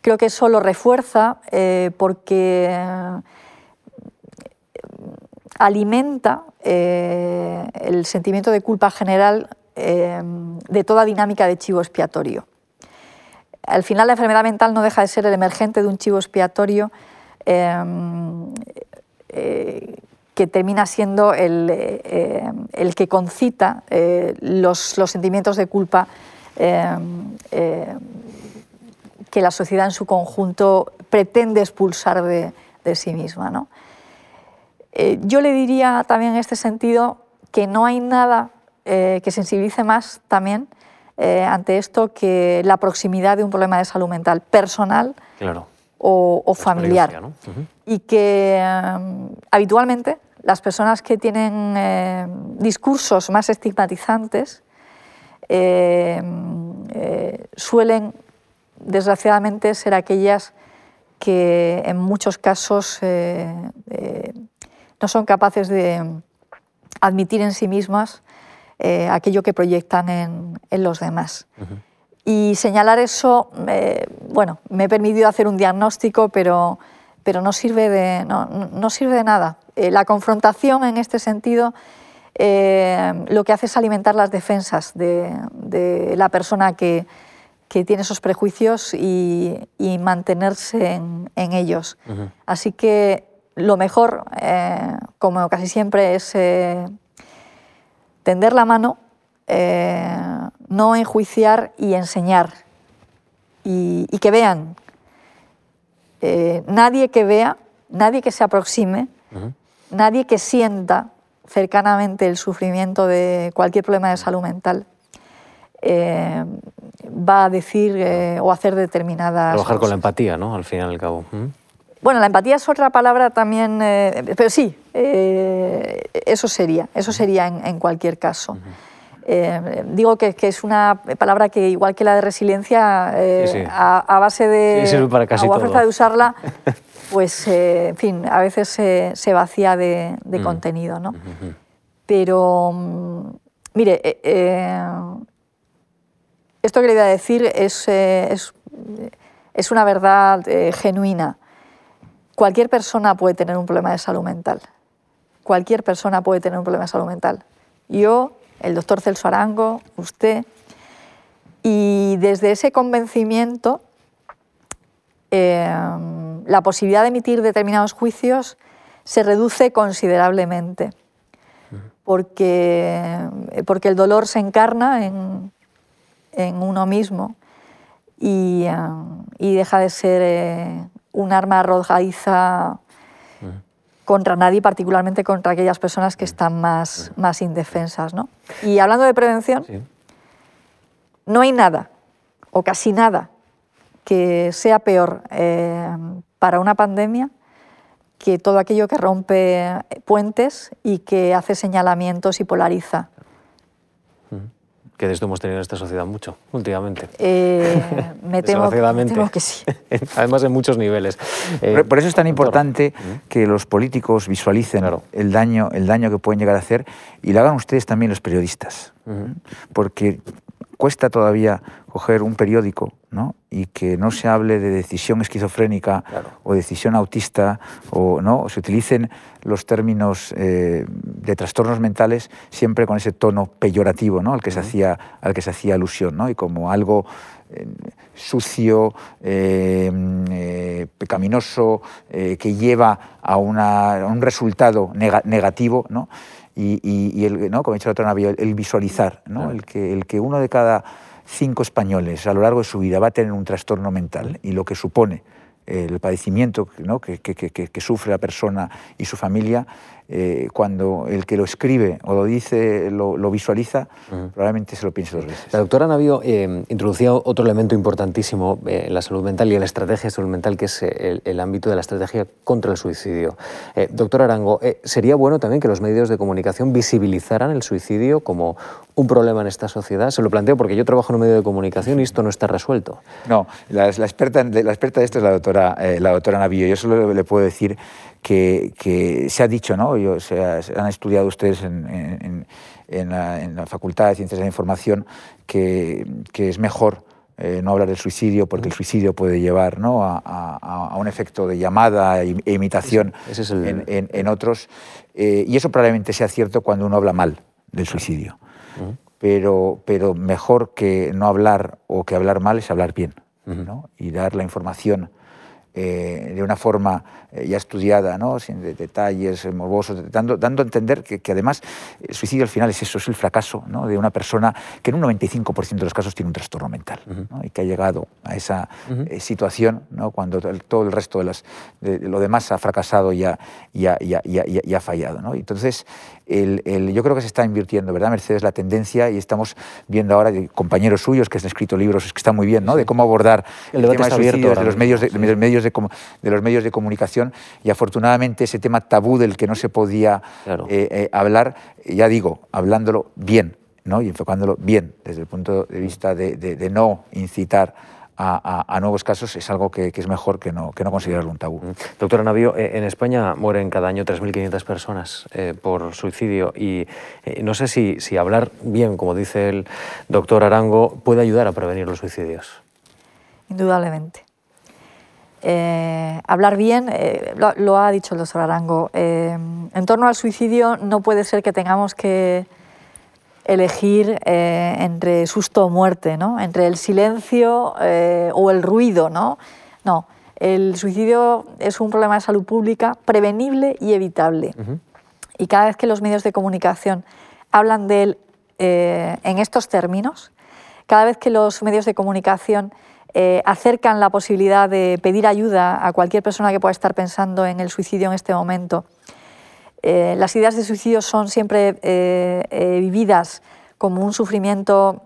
Creo que eso lo refuerza porque alimenta el sentimiento de culpa general em, de toda dinámica de chivo expiatorio. Al final la enfermedad mental no deja de ser el emergente de un chivo expiatorio eh, que termina siendo el, eh, que concita eh, los, sentimientos de culpa que la sociedad en su conjunto pretende expulsar de, sí misma. ¿no? Yo le diría también en este sentido que no hay nada que sensibilice más también ante esto que la proximidad de un problema de salud mental personal claro. o, familiar. Y que habitualmente las personas que tienen eh, discursos más estigmatizantes eh, eh, suelen, desgraciadamente, ser aquellas que en muchos casos no son capaces de admitir en sí mismas aquello que proyectan en, los demás. Y señalar eso, bueno, me he permitido hacer un diagnóstico, pero, pero no, sirve de, no, sirve de nada. Eh, la confrontación en este sentido eh, lo que hace es alimentar las defensas de, la persona que, que, tiene esos prejuicios y, mantenerse en, ellos. Así que lo mejor, eh, como casi siempre, es tender la mano no enjuiciar y enseñar. Y, que vean. Eh, nadie que vea, nadie que se aproxime, nadie que sienta cercanamente el sufrimiento de cualquier problema de salud mental, eh, va a decir eh, o hacer determinadas. Trabajar con la empatía, ¿no? Al fin y al cabo. Bueno, la empatía es otra palabra también, pero sí, eso sería, eso sería en, cualquier caso. Eh, digo que, es una palabra que, igual que la de resiliencia, eh, A, base de. para casi a fuerza de usarla, (laughs) pues, eh, en fin, a veces se, vacía de, mm. contenido, ¿no? Pero, mm, mire, esto que le iba a decir es, es, es una verdad genuina. Cualquier persona puede tener un problema de salud mental. Cualquier persona puede tener un problema de salud mental. Yo el doctor Celso Arango, usted. Y desde ese convencimiento, eh, la posibilidad de emitir determinados juicios se reduce considerablemente, porque, porque el dolor se encarna en, uno mismo y, eh, deja de ser eh, un arma arrojadiza contra nadie, particularmente contra aquellas personas que están más, más indefensas. ¿no? Y hablando de prevención, no hay nada, o casi nada, que sea peor eh, para una pandemia que todo aquello que rompe puentes y que hace señalamientos y polariza que de esto hemos tenido en esta sociedad mucho últimamente. Eh, me, (laughs) temo, que (laughs) sí. (laughs) Además en muchos niveles. Eh, por, eso es tan importante que los políticos visualicen el, daño, el daño que pueden llegar a hacer y lo hagan ustedes también los periodistas. Porque cuesta todavía coger un periódico ¿no? y que no se hable de decisión esquizofrénica o decisión autista o no se utilicen los términos eh, de trastornos mentales siempre con ese tono peyorativo ¿no? al, que se hacía, al que se hacía alusión ¿no? y como algo eh, sucio, eh, pecaminoso, que lleva a, un resultado negativo. ¿no? y, el, ¿no? como ha dicho la otra el, visualizar, ¿no? el, que, el que uno de cada cinco españoles a lo largo de su vida va a tener un trastorno mental y lo que supone el padecimiento que, sufre la persona y su familia eh, cuando el que lo escribe o lo dice, lo, visualiza, probablemente se lo piense dos veces. La doctora Navio eh, introducía otro elemento importantísimo eh, en la salud mental y en la estrategia de salud mental, que es el, ámbito de la estrategia contra el suicidio. doctor Arango, ¿sería bueno también que los medios de comunicación visibilizaran el suicidio como un problema en esta sociedad? Se lo planteo porque yo trabajo en un medio de comunicación y esto no está resuelto. No, la, experta, la experta de esto es la doctora, la doctora Navío. Yo solo le puedo decir que, se ha dicho, ¿no? se, han estudiado ustedes en, la, Facultad de Ciencias de la Información que, es mejor eh, no hablar del suicidio porque el suicidio puede llevar ¿no? a, un efecto de llamada e, imitación en, otros. Eh, y eso probablemente sea cierto cuando uno habla mal del suicidio. Pero, pero mejor que no hablar o que hablar mal es hablar bien ¿no? y dar la información eh, de una forma eh, ya estudiada, ¿no? sin detalles morbosos, dando, dando a entender que, que, además el suicidio al final es eso, es el fracaso ¿no? de una persona que en un 95% de los casos tiene un trastorno mental ¿no? y que ha llegado a esa eh, situación ¿no? cuando todo el resto de, las, de, lo demás ha fracasado y ha, y ha, y ha, y ha fallado. ¿no? Entonces, el, el, yo creo que se está invirtiendo, ¿verdad, Mercedes? La tendencia y estamos viendo ahora de compañeros suyos que han escrito libros que están muy bien, ¿no? De cómo abordar el, el tema de suicidios de los medios de, de, medios de, de, los medios de comunicación y afortunadamente ese tema tabú del que no se podía claro. eh, eh, hablar, ya digo, hablándolo bien, ¿no? Y enfocándolo bien desde el punto de vista de no incitar a, a, a, nuevos casos es algo que, que, es mejor que no, que no considerarlo un tabú. Doctora Navío, eh, en España mueren cada año 3.500 personas eh, por suicidio y eh, no sé si, si hablar bien, como dice el doctor Arango, puede ayudar a prevenir los suicidios. Indudablemente. Eh, hablar bien, eh, lo, lo, ha dicho el doctor Arango, eh, en torno al suicidio no puede ser que tengamos que elegir eh, entre susto o muerte, ¿no? entre el silencio eh, o el ruido. ¿no? no, el suicidio es un problema de salud pública prevenible y evitable. Uh -huh. Y cada vez que los medios de comunicación hablan de él eh, en estos términos, cada vez que los medios de comunicación acercan la posibilidad de pedir ayuda a cualquier persona que pueda estar pensando en el suicidio en este momento, eh, las ideas de suicidio son siempre eh, eh, vividas como un sufrimiento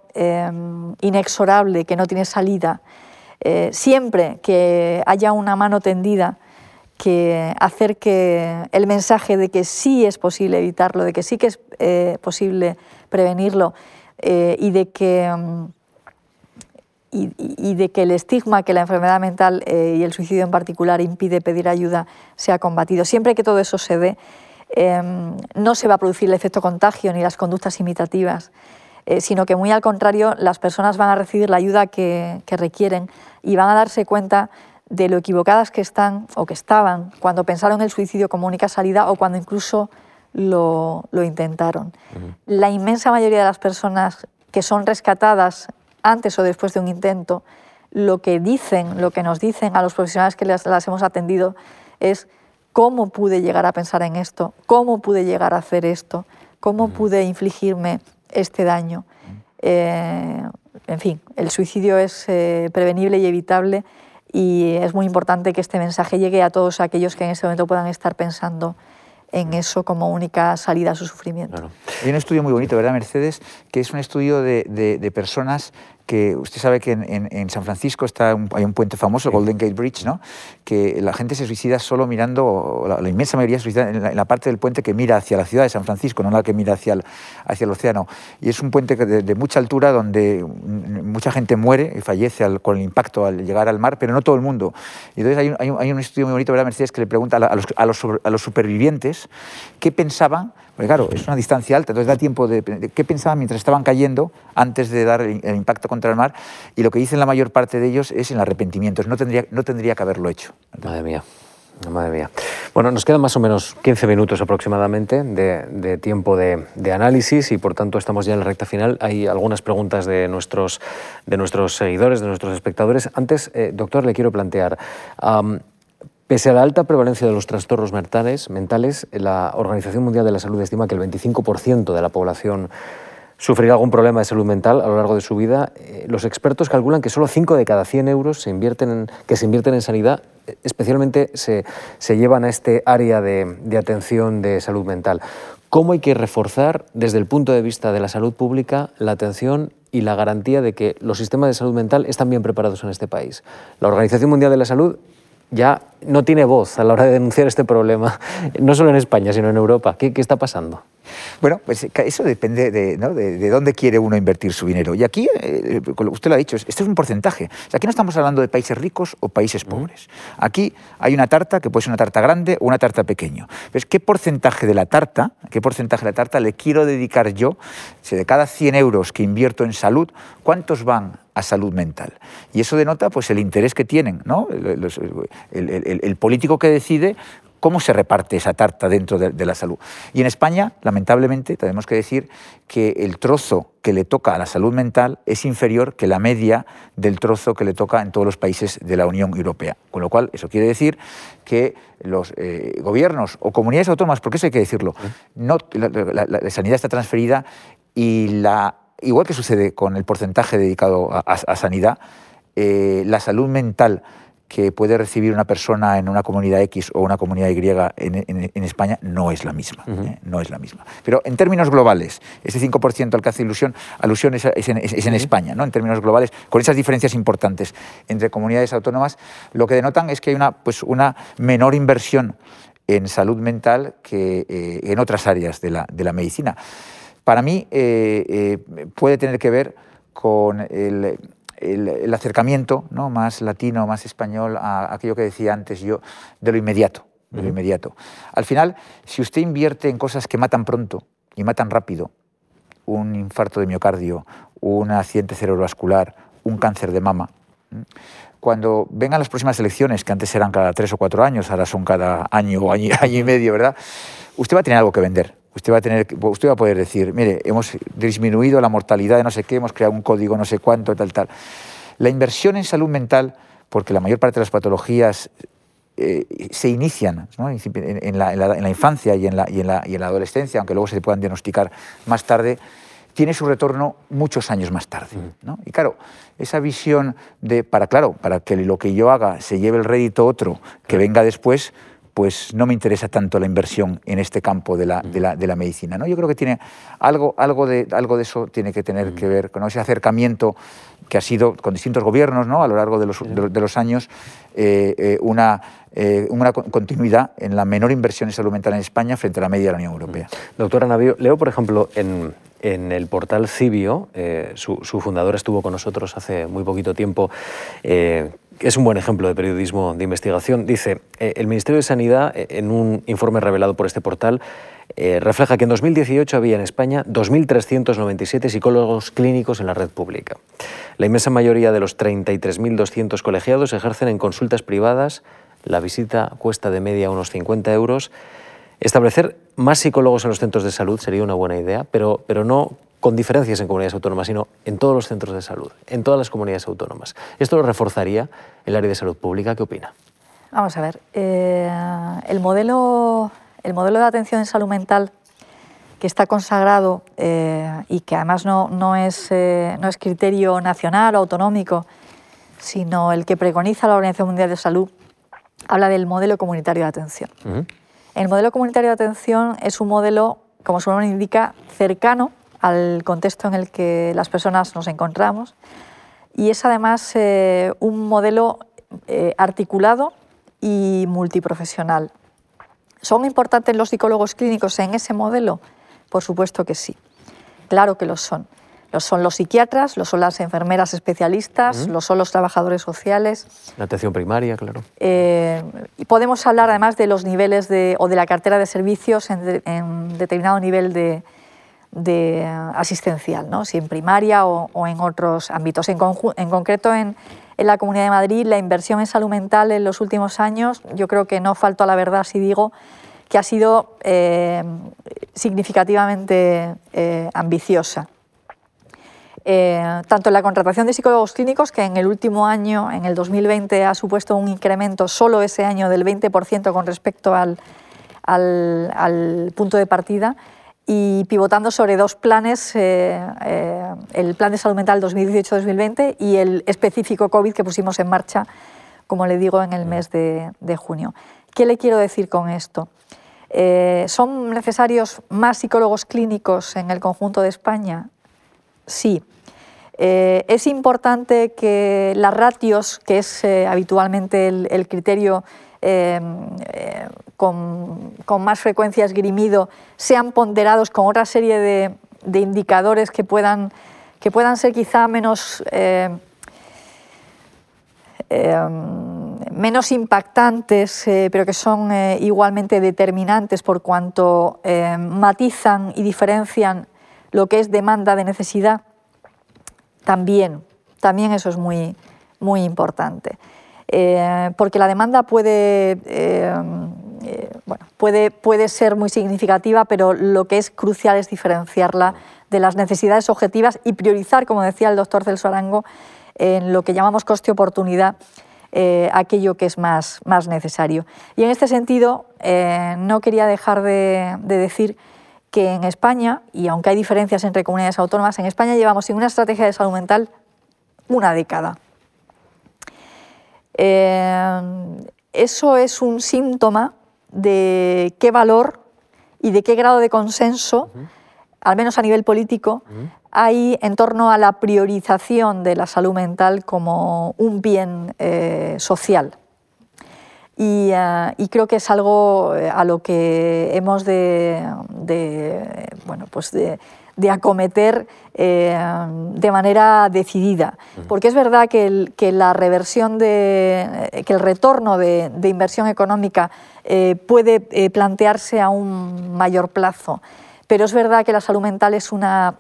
inexorable que no tiene salida. siempre que haya una mano tendida que acerque el mensaje de que sí es posible evitarlo, de que sí que es posible prevenirlo y de que... Y, de que el estigma que la enfermedad mental y el suicidio en particular impide pedir ayuda sea combatido. Siempre que todo eso se dé, eh, no se va a producir el efecto contagio ni las conductas imitativas, eh, sino que muy al contrario, las personas van a recibir la ayuda que, que, requieren y van a darse cuenta de lo equivocadas que están o que estaban cuando pensaron el suicidio como única salida o cuando incluso lo, lo intentaron. Uh -huh. La inmensa mayoría de las personas que son rescatadas antes o después de un intento, lo que dicen, lo que nos dicen a los profesionales que las, las hemos atendido es cómo pude llegar a pensar en esto, cómo pude llegar a hacer esto, cómo pude infligirme este daño. Eh, en fin, el suicidio es eh, prevenible y evitable y es muy importante que este mensaje llegue a todos aquellos que en este momento puedan estar pensando en eso como única salida a su sufrimiento. Claro. Hay un estudio muy bonito, ¿verdad, Mercedes? Que es un estudio de, de, de personas que usted sabe que en, en, en San Francisco está un, hay un puente famoso. Golden Gate Bridge, ¿no? que la gente se suicida solo mirando, la, la inmensa mayoría se suicida en la, en la, parte del puente que mira hacia la ciudad de San Francisco, no la que mira hacia el, hacia el océano. Y es un puente de, de, mucha altura donde mucha gente muere y fallece al, con el impacto al llegar al mar, pero no todo el mundo. Y entonces hay un, hay un, hay un estudio muy bonito, ¿verdad, Mercedes, que le pregunta a, los, a, los, a los supervivientes qué pensaban porque claro, es una distancia alta, entonces da tiempo de, qué pensaban mientras estaban cayendo antes de dar el, impacto contra el mar. Y lo que dicen la mayor parte de ellos es el arrepentimiento. No tendría, no tendría que haberlo hecho. Madre mía. Madre mía. Bueno, nos quedan más o menos 15 minutos aproximadamente de, tiempo de, análisis y por tanto estamos ya en la recta final. Hay algunas preguntas de nuestros, de nuestros seguidores, de nuestros espectadores. Antes, eh, doctor, le quiero plantear, Pese a la alta prevalencia de los trastornos mentales, la Organización Mundial de la Salud estima que el 25% de la población sufrirá algún problema de salud mental a lo largo de su vida. Eh, los expertos calculan que solo 5 de cada 100 euros se invierten en, que se invierten en sanidad eh, especialmente se, se llevan a este área de, de atención de salud mental. ¿Cómo hay que reforzar desde el punto de vista de la salud pública la atención y la garantía de que los sistemas de salud mental están bien preparados en este país? La Organización Mundial de la Salud ya no tiene voz a la hora de denunciar este problema, (laughs) no solo en España, sino en Europa. ¿Qué, qué está pasando? Bueno, pues eso depende de, ¿no? de, de, dónde quiere uno invertir su dinero. Y aquí, eh, usted lo ha dicho, este es un porcentaje. O sea, aquí no estamos hablando de países ricos o países pobres. Aquí hay una tarta que puede ser una tarta grande o una tarta pequeña. Pues, ¿Qué porcentaje de la tarta, qué porcentaje de la tarta le quiero dedicar yo? Si de cada 100 euros que invierto en salud, ¿cuántos van a salud mental. Y eso denota pues, el interés que tienen, ¿no? el, el, el, el político que decide cómo se reparte esa tarta dentro de, la salud. Y en España, lamentablemente, tenemos que decir que el trozo que le toca a la salud mental es inferior que la media del trozo que le toca en todos los países de la Unión Europea. Con lo cual, eso quiere decir que los eh, gobiernos o comunidades autónomas, porque eso hay que decirlo, no, la, sanidad está transferida y la, igual que sucede con el porcentaje dedicado a, sanidad, eh, la salud mental que puede recibir una persona en una comunidad X o una comunidad Y en, España no es la misma. ¿eh? No es la misma. Pero en términos globales, ese 5% al que hace ilusión, alusión es, en, España, ¿no? en términos globales, con esas diferencias importantes entre comunidades autónomas, lo que denotan es que hay una, pues, una menor inversión en salud mental que eh, en otras áreas de la, de la medicina. Para mí eh, puede tener que ver con el el, acercamiento ¿no? más latino, más español a aquello que decía antes yo, de lo inmediato. De lo inmediato. Al final, si usted invierte en cosas que matan pronto y matan rápido, un infarto de miocardio, un accidente cerebrovascular, un cáncer de mama, cuando vengan las próximas elecciones, que antes eran cada tres o cuatro años, ahora son cada año o año, (laughs) año y medio, ¿verdad? Usted va a tener algo que vender usted va a tener, usted va a poder decir, mire, hemos disminuido la mortalidad de no sé qué, hemos creado un código no sé cuánto, tal, tal. La inversión en salud mental, porque la mayor parte de las patologías eh, se inician en, la, infancia y en la, y, y en la adolescencia, aunque luego se puedan diagnosticar más tarde, tiene su retorno muchos años más tarde. Y claro, esa visión de, para claro, para que lo que yo haga se lleve el rédito otro que venga después, pues no me interesa tanto la inversión en este campo de la, de la, medicina. ¿no? Yo creo que tiene algo, algo, de, algo de eso tiene que tener que ver con ese acercamiento que ha sido con distintos gobiernos ¿no? a lo largo de los, de, los años eh, eh, una, eh, una continuidad en la menor inversión en salud mental en España frente a la media de la Unión Europea. Doctora Navío, leo, por ejemplo, en, en el portal Cibio, su, su, fundador estuvo con nosotros hace muy poquito tiempo, es un buen ejemplo de periodismo de investigación. Dice, eh, el Ministerio de Sanidad, eh, en un informe revelado por este portal, eh, refleja que en 2018 había en España 2.397 psicólogos clínicos en la red pública. La inmensa mayoría de los 33.200 colegiados ejercen en consultas privadas. La visita cuesta de media unos 50 euros. Establecer más psicólogos en los centros de salud sería una buena idea, pero, pero no con diferencias en comunidades autónomas, sino en todos los centros de salud, en todas las comunidades autónomas. ¿Esto lo reforzaría el área de salud pública? ¿Qué opina? Vamos a ver, eh, el, modelo, el modelo de atención en salud mental que está consagrado eh, y que además no, no, es, eh, no es criterio nacional o autonómico, sino el que preconiza la Organización Mundial de Salud, habla del modelo comunitario de atención. El modelo comunitario de atención es un modelo, como su nombre indica, cercano al contexto en el que las personas nos encontramos y es además eh, un modelo eh, articulado y multiprofesional. ¿Son importantes los psicólogos clínicos en ese modelo? Por supuesto que sí, claro que lo son. Lo son los psiquiatras, lo son las enfermeras especialistas, lo son los trabajadores sociales. La atención primaria, claro. Eh, y podemos hablar además de los niveles de, o de la cartera de servicios en determinado nivel de, de asistencial, ¿no? si en primaria o, en otros ámbitos. En, concreto, en, la Comunidad de Madrid, la inversión en salud mental en los últimos años, yo creo que no falto a la verdad si digo que ha sido eh, significativamente eh, ambiciosa. Eh, tanto en la contratación de psicólogos clínicos, que en el último año, en el 2020, ha supuesto un incremento solo ese año del 20% con respecto al punto de partida, y pivotando sobre dos planes, eh, eh, el plan de salud mental 2018-2020 y el específico COVID que pusimos en marcha, como le digo, en el mes de, junio. ¿Qué le quiero decir con esto? Eh, ¿Son necesarios más psicólogos clínicos en el conjunto de España? Sí. es importante que las ratios, que es habitualmente el, criterio con, más frecuencia esgrimido sean ponderados con otra serie de, indicadores que puedan, que puedan ser quizá menos, eh, eh, menos impactantes, eh, pero que son igualmente determinantes por cuanto matizan y diferencian lo que es demanda de necesidad, también, también eso es muy, muy importante. Porque la demanda puede bueno, puede, puede ser muy significativa, pero lo que es crucial es diferenciarla de las necesidades objetivas y priorizar, como decía el doctor Celso Arango, en lo que llamamos coste-oportunidad, eh, aquello que es más, más necesario. Y en este sentido, eh, no quería dejar de, decir que en España, y aunque hay diferencias entre comunidades autónomas, en España llevamos sin una estrategia de salud mental una década. Eh, eso es un síntoma de qué valor y de qué grado de consenso al menos a nivel político, hay en torno a la priorización de la salud mental como un bien eh, social. Eh, y, creo que es algo a lo que hemos de, bueno, pues de, acometer de manera decidida. Porque es verdad que, que la reversión de, que el retorno de, inversión económica puede plantearse a un mayor plazo. Pero es verdad que la salud mental es una,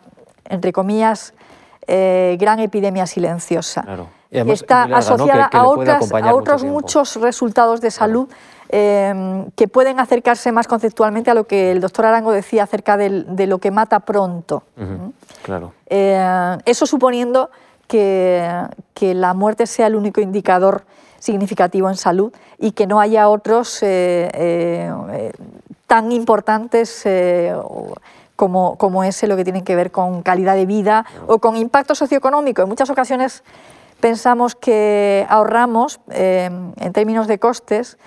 entre comillas, eh, gran epidemia silenciosa. que está asociada a, otros muchos resultados de salud eh, que pueden acercarse más conceptualmente a lo que el doctor Arango decía acerca de, lo que mata pronto. claro. Eh, eso suponiendo que, que, la muerte sea el único indicador significativo en salud y que no haya otros tan importantes eh, como, como, ese, lo que tienen que ver con calidad de vida o con impacto socioeconómico. En muchas ocasiones pensamos que ahorramos eh, en términos de costes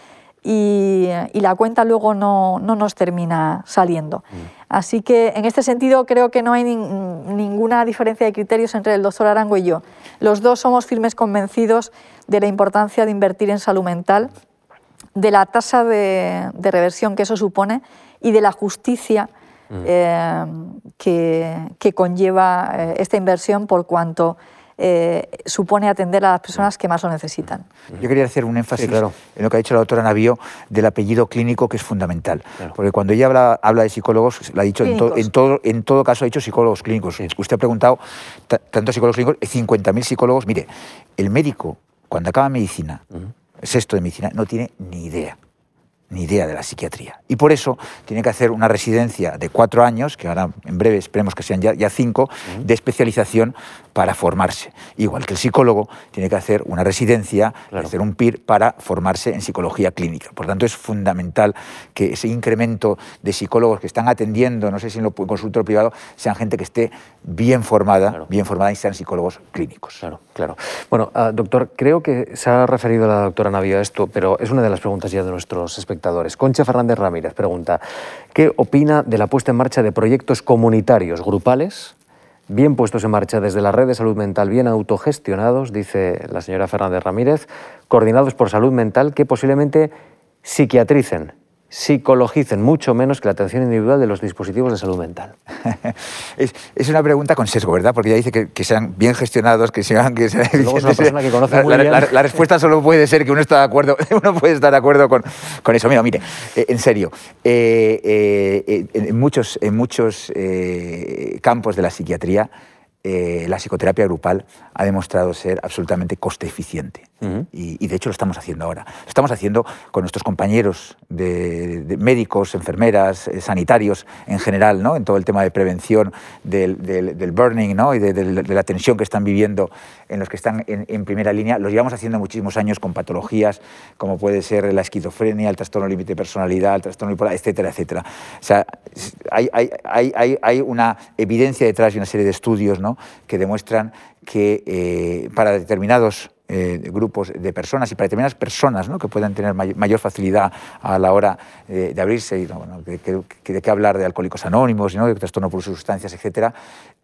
y, la cuenta luego no, no, nos termina saliendo. Mm. Así que en este sentido creo que no hay ninguna diferencia de criterios entre el doctor Arango y yo. Los dos somos firmes convencidos de la importancia de invertir en salud mental de la tasa de, reversión que eso supone y de la justicia mm. eh, que, conlleva eh, esta inversión por cuanto eh, supone atender a las personas que más lo necesitan. Yo quería hacer un énfasis en lo que ha dicho la doctora Navío del apellido clínico, que es fundamental. Porque cuando ella habla, habla de psicólogos, la ha dicho en, todo, en todo caso ha dicho psicólogos clínicos. Usted ha preguntado, tanto psicólogos clínicos, 50.000 psicólogos. Mire, el médico, cuando acaba medicina, sexto de medicina, no tiene ni idea ni idea de la psiquiatría. Y por eso tiene que hacer una residencia de cuatro años, que ahora en breve esperemos que sean ya, cinco, de especialización para formarse. Igual que el psicólogo tiene que hacer una residencia, hacer un PIR para formarse en psicología clínica. Por tanto, es fundamental que ese incremento de psicólogos que están atendiendo, no sé si en el consultorio privado, sean gente que esté bien formada, bien formada y sean psicólogos clínicos. Claro, claro. Bueno, ah, doctor, creo que se ha referido la doctora Navia a esto, pero es una de las preguntas ya de nuestros espectadores. Concha Fernández Ramírez pregunta, ¿qué opina de la puesta en marcha de proyectos comunitarios grupales bien puestos en marcha desde la red de salud mental, bien autogestionados, dice la señora Fernández Ramírez, coordinados por salud mental que posiblemente psiquiatricen psicologicen mucho menos que la atención individual de los dispositivos de salud mental? (laughs) es, una pregunta con sesgo, ¿verdad? Porque ya dice que, sean bien gestionados, que sean... Que sean Luego es una persona que conoce muy la, bien. La, respuesta solo puede ser que uno está de acuerdo, (laughs) uno puede estar de acuerdo con, con eso. Mira, mire, eh, en serio, eh, eh, en muchos, en muchos campos de la psiquiatría, la psicoterapia grupal ha demostrado ser absolutamente coste eficiente y, de hecho lo estamos haciendo ahora. Lo estamos haciendo con nuestros compañeros de, médicos, enfermeras, eh, sanitarios en general, ¿no? en todo el tema de prevención del, burning ¿no? y de, la tensión que están viviendo en los que están en, primera línea. Lo llevamos haciendo muchísimos años con patologías como puede ser la esquizofrenia, el trastorno límite de personalidad, el trastorno bipolar, etcétera, etcétera. O sea, hay, hay, hay, una evidencia detrás y una serie de estudios ¿no? que demuestran que eh, para determinados eh, grupos de personas y para determinadas personas que puedan tener mayor facilidad a la hora de abrirse, y, de, qué hablar de alcohólicos anónimos, ¿no? de trastorno por sustancias, etc.,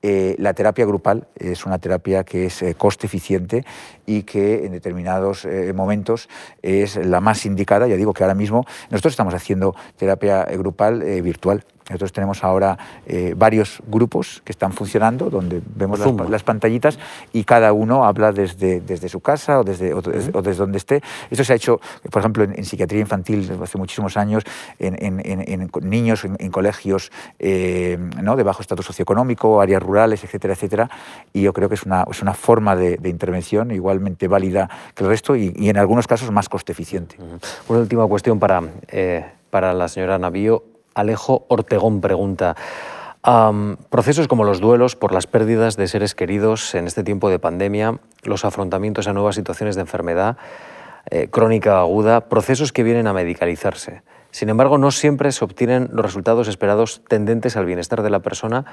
eh, la terapia grupal es una terapia que es coste eficiente y que en determinados momentos es la más indicada. Ya digo que ahora mismo nosotros estamos haciendo terapia grupal virtual nosotros tenemos ahora eh, varios grupos que están funcionando, donde vemos las, pantallitas y cada uno habla desde, desde su casa o desde, o, desde, donde esté. Esto se ha hecho, por ejemplo, en, psiquiatría infantil hace muchísimos años, en, en niños en, colegios eh, ¿no? de bajo estatus socioeconómico, áreas rurales, etcétera, etcétera. Y yo creo que es una, es una forma de, intervención igualmente válida que el resto y, en algunos casos más coste eficiente. Una última cuestión para... Eh, para la señora Navío. Alejo Ortegón pregunta, procesos como los duelos por las pérdidas de seres queridos en este tiempo de pandemia, los afrontamientos a nuevas situaciones de enfermedad eh, crónica aguda, procesos que vienen a medicalizarse. Sin embargo, no siempre se obtienen los resultados esperados tendentes al bienestar de la persona,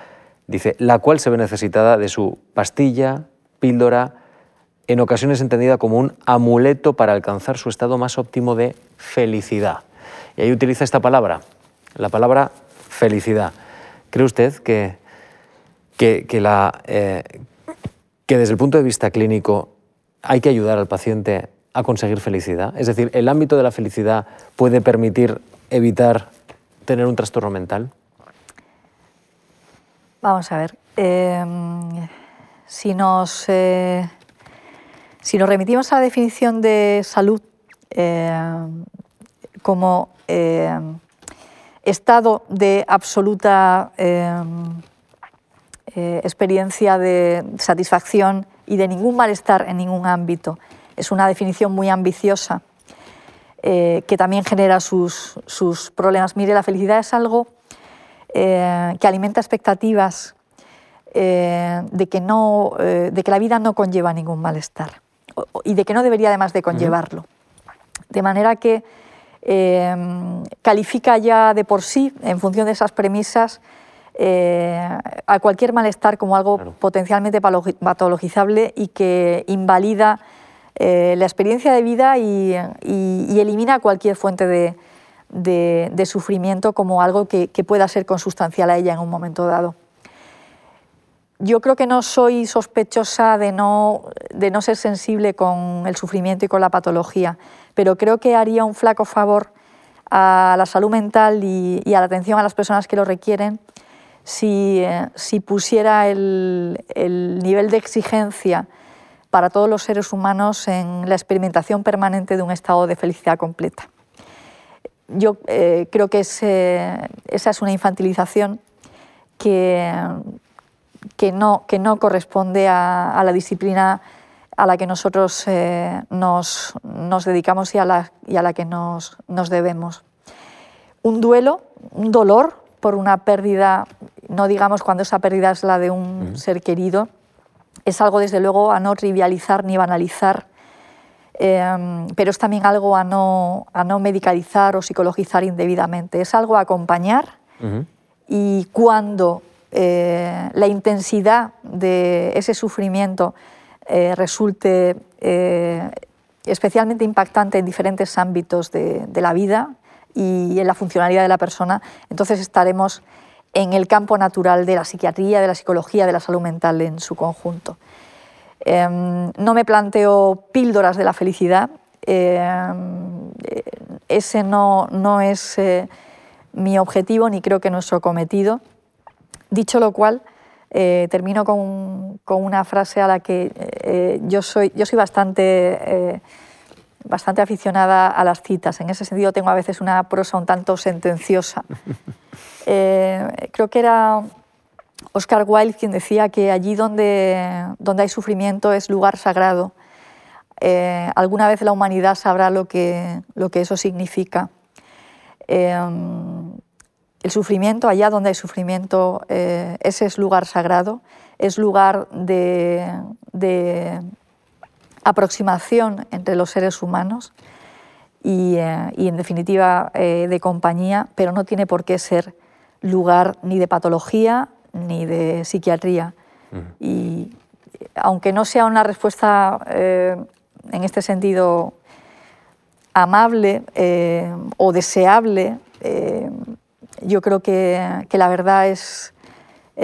dice, la cual se ve necesitada de su pastilla, píldora, en ocasiones entendida como un amuleto para alcanzar su estado más óptimo de felicidad. Y ahí utiliza esta palabra, la palabra felicidad. ¿Cree usted que, que, la, eh, que desde el punto de vista clínico hay que ayudar al paciente a conseguir felicidad? Es decir, ¿el ámbito de la felicidad puede permitir evitar tener un trastorno mental? Vamos a ver. Em, si, nos, eh, si nos remitimos a la definición de salud em, como em, estado de absoluta eh, experiencia de satisfacción y de ningún malestar en ningún ámbito. Es una definición muy ambiciosa eh, que también genera sus, sus, problemas. Mire, la felicidad es algo eh, que alimenta expectativas de, que no, de que la vida no conlleva ningún malestar y de que no debería además de conllevarlo. De manera que Em, califica ya de por sí, en función de esas premisas, eh, a cualquier malestar como algo potencialmente patologizable y que invalida eh, la experiencia de vida y, elimina cualquier fuente de, sufrimiento como algo que, pueda ser consustancial a ella en un momento dado. Yo creo que no soy sospechosa de no, de no ser sensible con el sufrimiento y con la patología pero creo que haría un flaco favor a la salud mental y, a la atención a las personas que lo requieren si, eh, pusiera el, nivel de exigencia para todos los seres humanos en la experimentación permanente de un estado de felicidad completa. Yo eh, creo que esa es una infantilización que, que, no, que no corresponde a la disciplina a la que nosotros eh, nos, dedicamos y a la, y a la que nos, debemos. Un duelo, un dolor por una pérdida, no digamos cuando esa pérdida es la de un ser querido, es algo desde luego a no trivializar ni banalizar, em, pero es también algo a no, a no medicalizar o psicologizar indebidamente, es algo a acompañar y cuando eh, la intensidad de ese sufrimiento eh, resulte eh, especialmente impactante en diferentes ámbitos de, la vida y en la funcionalidad de la persona, entonces estaremos en el campo natural de la psiquiatría, de la psicología, de la salud mental en su conjunto. Em, no me planteo píldoras de la felicidad, em, ese no, no es mi objetivo ni creo que nuestro cometido. Dicho lo cual, eh, termino con, una frase a la que eh, yo, soy, yo soy bastante, eh, bastante aficionada a las citas. En ese sentido tengo a veces una prosa un tanto sentenciosa. (laughs) creo que era Oscar Wilde quien decía que allí donde, donde hay sufrimiento es lugar sagrado. alguna vez la humanidad sabrá lo que, lo que eso significa. El sufrimiento, allá donde hay sufrimiento, eh, ese es lugar sagrado, es lugar de, aproximación entre los seres humanos y, eh, en definitiva eh, de compañía, pero no tiene por qué ser lugar ni de patología ni de psiquiatría. Y aunque no sea una respuesta en este sentido amable o deseable, yo creo que, la verdad es,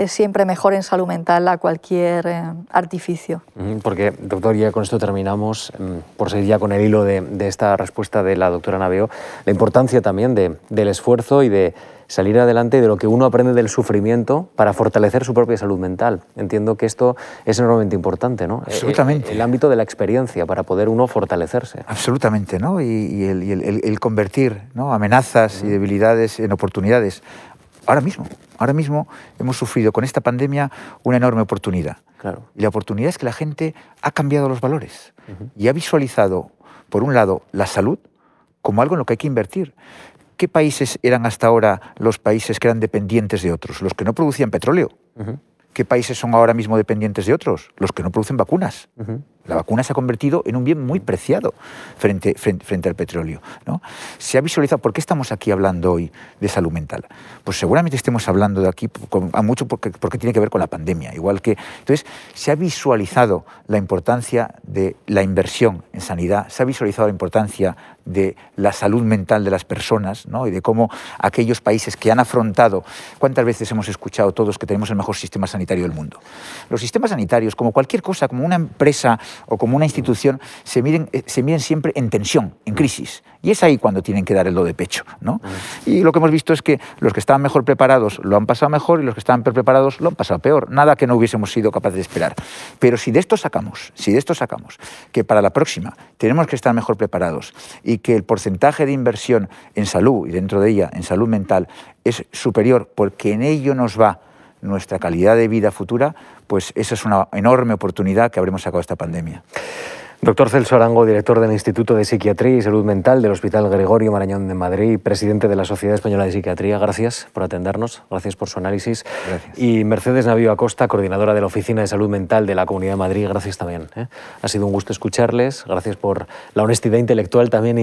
siempre mejor en salud mental a cualquier eh, artificio. Porque, doctor, ya con esto terminamos, mm, por seguir ya con el hilo de, esta respuesta de la doctora Naveo, la importancia también del esfuerzo y de salir adelante de lo que uno aprende del sufrimiento para fortalecer su propia salud mental. Entiendo que esto es enormemente importante, ¿no? Absolutamente. El, ámbito de la experiencia para poder uno fortalecerse. Absolutamente, ¿no? Y, el, convertir ¿no? amenazas y debilidades en oportunidades. Ahora mismo, ahora mismo hemos sufrido con esta pandemia una enorme oportunidad. Claro. Y la oportunidad es que la gente ha cambiado los valores y ha visualizado, por un lado, la salud como algo en lo que hay que invertir ¿qué países eran hasta ahora los países que eran dependientes de otros? Los que no producían petróleo. ¿Qué países son ahora mismo dependientes de otros? Los que no producen vacunas. La vacuna se ha convertido en un bien muy preciado frente, frente, al petróleo. ¿no? Se ha visualizado, ¿por qué estamos aquí hablando hoy de salud mental? Pues seguramente estemos hablando de aquí a mucho porque, porque tiene que ver con la pandemia. Igual que, entonces, se ha visualizado la importancia de la inversión en sanidad, se ha visualizado la importancia de la salud mental de las personas ¿no? y de cómo aquellos países que han afrontado, ¿cuántas veces hemos escuchado todos que tenemos el mejor sistema sanitario del mundo? Los sistemas sanitarios, como cualquier cosa, como una empresa o como una institución se miren, eh, se miren siempre en tensión, en crisis. Y es ahí cuando tienen que dar el do de pecho. ¿no? Y lo que hemos visto es que los que estaban mejor preparados lo han pasado mejor y los que estaban peor preparados lo han pasado peor. Nada que no hubiésemos sido capaces de esperar. Pero si de esto sacamos, si de esto sacamos que para la próxima tenemos que estar mejor preparados y que el porcentaje de inversión en salud y dentro de ella en salud mental es superior porque en ello nos va nuestra calidad de vida futura, pues esa es una enorme oportunidad que habremos sacado esta pandemia. Doctor Celso Arango, director del Instituto de Psiquiatría y Salud Mental del Hospital Gregorio Marañón de Madrid, presidente de la Sociedad Española de Psiquiatría, gracias por atendernos, gracias por su análisis. Gracias. Y Mercedes Navío Acosta, coordinadora de la Oficina de Salud Mental de la Comunidad de Madrid, gracias también. ¿eh? Ha sido un gusto escucharles, gracias por la honestidad intelectual también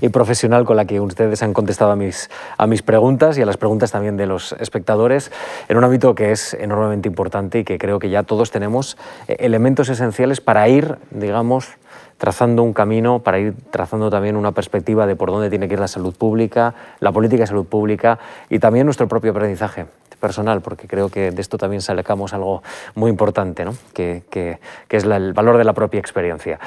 y, profesional con la que ustedes han contestado a mis, a mis preguntas y a las preguntas también de los espectadores, en un ámbito que es enormemente importante y que creo que ya todos tenemos eh, elementos esenciales para ir, digamos, trazando un camino para ir trazando también una perspectiva de por dónde tiene que ir la salud pública, la política de salud pública y también nuestro propio aprendizaje personal, porque creo que de esto también sacamos algo muy importante, ¿no? que, que, que, es el valor de la propia experiencia.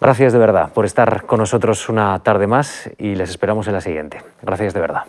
Gracias de verdad por estar con nosotros una tarde más y les esperamos en la siguiente. Gracias de verdad.